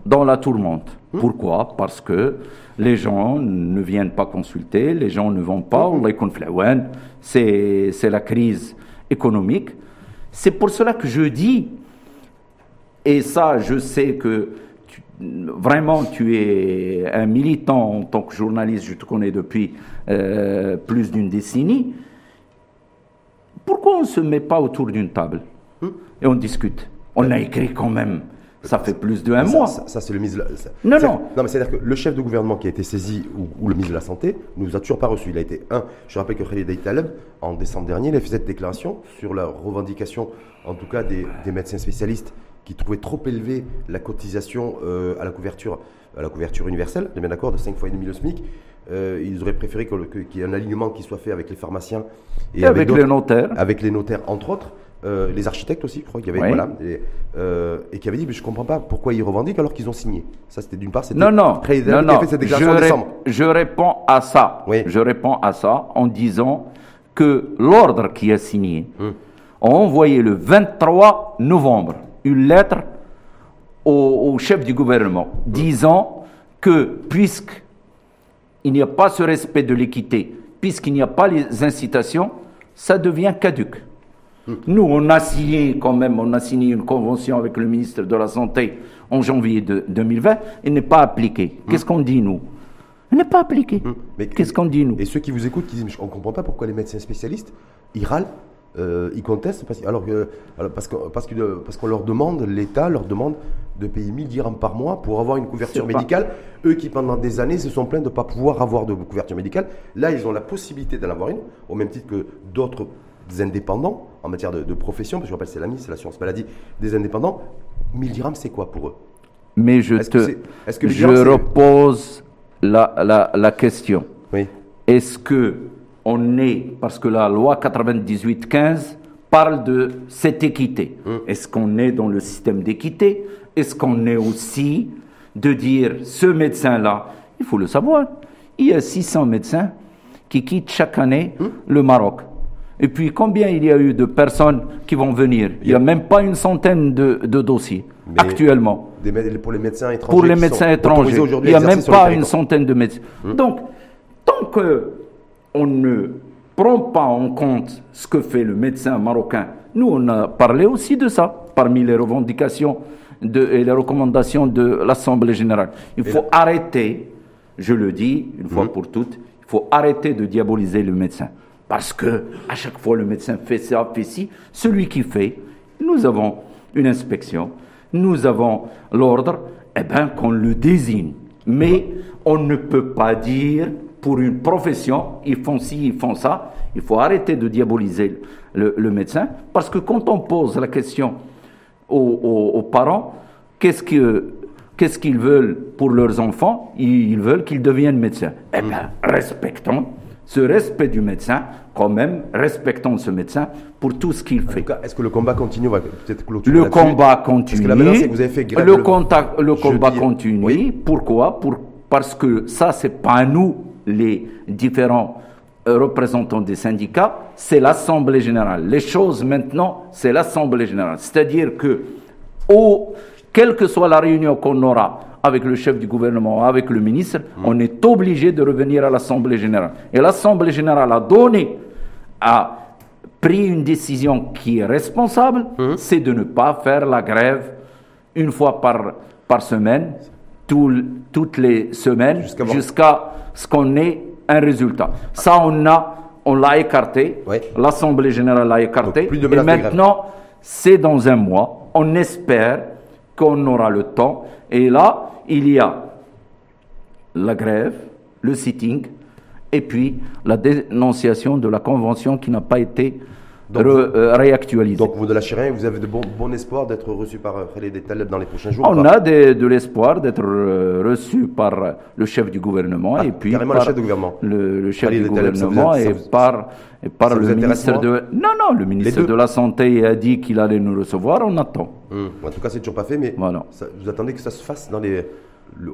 A: dans la tourmente. Hum. Pourquoi? Parce que les gens ne viennent pas consulter, les gens ne vont pas, c'est la crise économique. C'est pour cela que je dis, et ça je sais que vraiment tu es un militant en tant que journaliste, je te connais depuis euh, plus d'une décennie, pourquoi on ne se met pas autour d'une table? Et on discute? On a écrit quand même. Ça fait plus de un mois.
B: Ça, c'est le ministre.
A: De la... Non, non.
B: Non, mais c'est-à-dire que le chef de gouvernement qui a été saisi ou, le ministre de la Santé ne nous a toujours pas reçu. Il a été un. Je rappelle que Khalid Taleb, en décembre dernier, il a fait cette déclaration sur la revendication, en tout cas des, des médecins spécialistes qui trouvait trop élevé la cotisation euh, à, la couverture, à la couverture universelle, bien d'accord, de 5 fois et demi le SMIC. Euh, ils auraient préféré qu'il y ait un alignement qui soit fait avec les pharmaciens
A: et, avec, les notaires.
B: Avec les notaires, entre autres. Euh, les architectes aussi, je crois, qui avait, voilà, et, qui avait dit, mais je ne comprends pas pourquoi ils revendiquent alors qu'ils ont signé. Ça, c'était d'une part, c'était
A: non, non, non, non. Fait cette je, je, réponds à ça. Oui. Je réponds à ça en disant que l'ordre qui a signé hum. a envoyé le 23 novembre une lettre au, chef du gouvernement disant que puisqu'il n'y a pas ce respect de l'équité, puisqu'il n'y a pas les incitations, ça devient caduque. Nous, on a signé quand même, on a signé une convention avec le ministre de la Santé en janvier de 2020, et n'est pas appliquée. Qu'est-ce qu'on dit, nous? Elle n'est pas appliquée. Hum, mais Qu'est-ce qu'on dit, nous?
B: Et ceux qui vous écoutent, qui disent, on ne comprend pas pourquoi les médecins spécialistes, ils râlent euh, ils contestent parce, alors que, parce, que, parce, que, parce qu'on leur demande, l'État leur demande de payer 1000 dirhams par mois pour avoir une couverture médicale. Eux qui pendant des années se sont plaints de ne pas pouvoir avoir de couverture médicale, là ils ont la possibilité d'en avoir une, au même titre que d'autres indépendants en matière de, profession, parce que je rappelle c'est l'AMI, c'est l'assurance maladie, des indépendants. 1000 dirhams c'est quoi pour eux?
A: Mais je te, que je repose la, la, la question. Oui. Est-ce que on est, parce que la loi 98-15 parle de cette équité. Hum. Est-ce qu'on est dans le système d'équité? Est-ce qu'on est aussi de dire, ce médecin-là, il faut le savoir, il y a 600 médecins qui quittent chaque année hum. le Maroc. Et puis, combien il y a eu de personnes qui vont venir? Il n'y a même pas une centaine de, dossiers actuellement.
B: pour les médecins étrangers.
A: Pour les médecins étrangers. Il n'y a même pas une centaine de médecins. Hum. Donc, tant que on ne prend pas en compte ce que fait le médecin marocain. Nous, on a parlé aussi de ça parmi les revendications et les recommandations de l'Assemblée générale. Il faut arrêter, je le dis une fois mhm. pour toutes, il faut arrêter de diaboliser le médecin. Parce que à chaque fois le médecin fait ça, fait ci. Celui qui fait, nous avons une inspection, nous avons l'ordre, eh bien qu'on le désigne. Mais on ne peut pas dire pour une profession, ils font ci, ils font ça. Il faut arrêter de diaboliser le, médecin, parce que quand on pose la question aux, parents, qu'est-ce qu'est-ce qu'ils veulent pour leurs enfants Ils veulent qu'ils deviennent médecins. Eh bien, respectons ce respect du médecin, quand même, respectons ce médecin pour tout ce qu'il fait.
B: Est-ce que le combat continue? Peut-être
A: Le combat continue. Parce que vous avez fait le, le, le combat continue. Pourquoi? Pour, Parce que ça, c'est pas nous les différents euh, représentants des syndicats, c'est l'Assemblée générale. Les choses maintenant, c'est l'Assemblée générale. C'est-à-dire que, quelle que soit la réunion qu'on aura avec le chef du gouvernement, avec le ministre, mmh. on est obligé de revenir à l'Assemblée générale. Et l'Assemblée générale a donné, a pris une décision qui est responsable, mmh. c'est de ne pas faire la grève une fois par, par semaine, toutes les semaines, jusqu'à ce qu'on ait un résultat. Ça, on a, on l'a écarté. L'Assemblée générale l'a écarté. et maintenant, c'est dans un mois. On espère qu'on aura le temps. Et là, il y a la grève, le sitting, et puis la dénonciation de la convention qui n'a pas été donc, euh, réactualisé.
B: Donc vous ne lâchez rien, vous avez de bon, bon espoir d'être reçu par euh, Khalid Taleb dans les prochains jours
A: On a de, l'espoir d'être euh, reçu par le chef du gouvernement ah, et puis par
B: le chef du gouvernement,
A: le, chef du gouvernement et par, et par le ministre de... Non, non, le ministre de la Santé a dit qu'il allait nous recevoir, on attend.
B: Hum, en tout cas, c'est toujours pas fait, mais voilà. vous attendez que ça se fasse dans les... Le,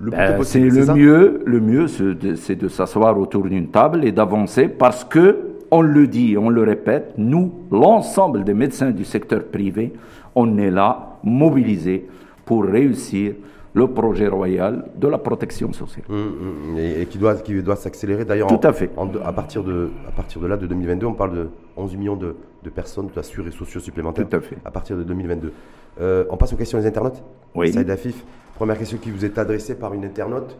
A: le, ben, c'est le mieux, le mieux, c'est de s'asseoir autour d'une table et d'avancer parce que on le dit, on le répète, nous, l'ensemble des médecins du secteur privé, on est là, mobilisés pour réussir le projet royal de la protection sociale. Hum,
B: hum, et, qui doit, qui doit s'accélérer d'ailleurs.
A: Tout à fait.
B: à, partir de, à partir de là, de 2022, on parle de 11 millions de, personnes assurées sociaux supplémentaires.
A: Tout à fait.
B: À partir de 2022. Euh, on passe aux questions des internautes
A: Oui.
B: Saïd Afif, première question qui vous est adressée par une internaute.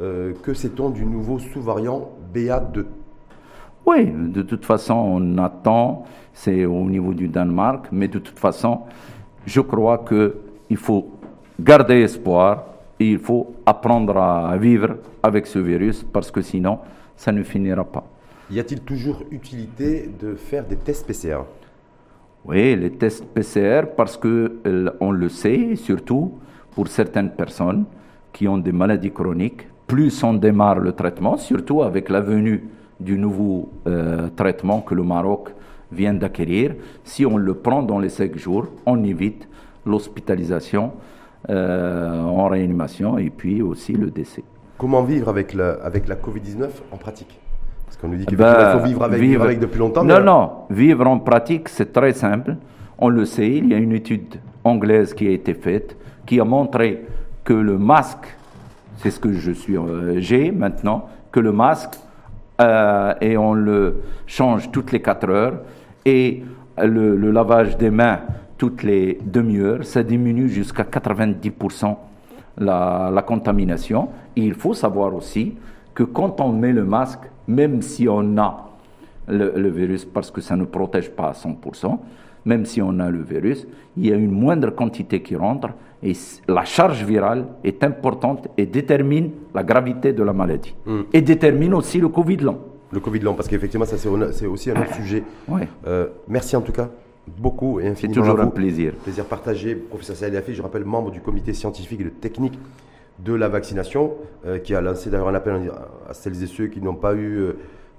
B: Euh, que sait-on du nouveau sous-variant BA2
A: oui, de toute façon, on attend, c'est au niveau du Danemark, mais de toute façon, je crois qu'il faut garder espoir et il faut apprendre à vivre avec ce virus parce que sinon, ça ne finira pas.
B: Y a-t-il toujours utilité de faire des tests PCR
A: Oui, les tests PCR parce que euh, on le sait, surtout pour certaines personnes qui ont des maladies chroniques, plus on démarre le traitement, surtout avec la venue du nouveau euh, traitement que le Maroc vient d'acquérir, si on le prend dans les cinq jours, on évite l'hospitalisation euh, en réanimation et puis aussi le décès.
B: Comment vivre avec la, avec la Covid-19 en pratique? Parce qu'on nous dit qu'il ben, faut vivre avec, vivre avec, depuis longtemps.
A: Non, non, vivre en pratique, c'est très simple. On le sait, il y a une étude anglaise qui a été faite qui a montré que le masque, c'est ce que je suis, euh, j'ai maintenant, que le masque euh, et on le change toutes les 4 heures et le, lavage des mains toutes les demi-heures, ça diminue jusqu'à 90% la, contamination. il faut savoir aussi que quand on met le masque, même si on a le, virus, parce que ça ne protège pas à 100%, même si on a le virus, il y a une moindre quantité qui rentre et la charge virale est importante et détermine la gravité de la maladie. Hmm. Et détermine aussi le Covid long.
B: Le Covid long, parce qu'effectivement, ça c'est aussi un autre sujet. Euh, merci en tout cas beaucoup et infiniment.
A: C'est toujours un plaisir.
B: Plaisir partagé. Professeur Saïd Afi, je rappelle, membre du comité scientifique et technique de la vaccination, euh, qui a lancé d'ailleurs un appel à celles et ceux qui n'ont pas eu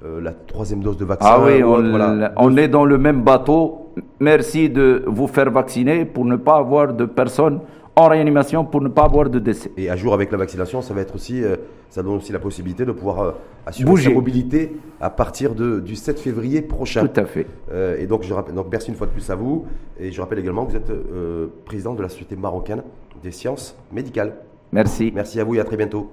B: euh, la troisième dose de vaccin.
A: Ah oui, on, est dans le même bateau. Merci de vous faire vacciner pour ne pas avoir de personnes en réanimation pour ne pas avoir de décès.
B: Et à jour avec la vaccination, ça va être aussi, euh, ça donne aussi la possibilité de pouvoir euh, assurer sa mobilité à partir de, du 7 février prochain.
A: Tout à fait.
B: Euh, et donc je rappelle, donc merci une fois de plus à vous. Et je rappelle également que vous êtes président de la Société marocaine des sciences médicales.
A: Merci.
B: Merci à vous et à très bientôt.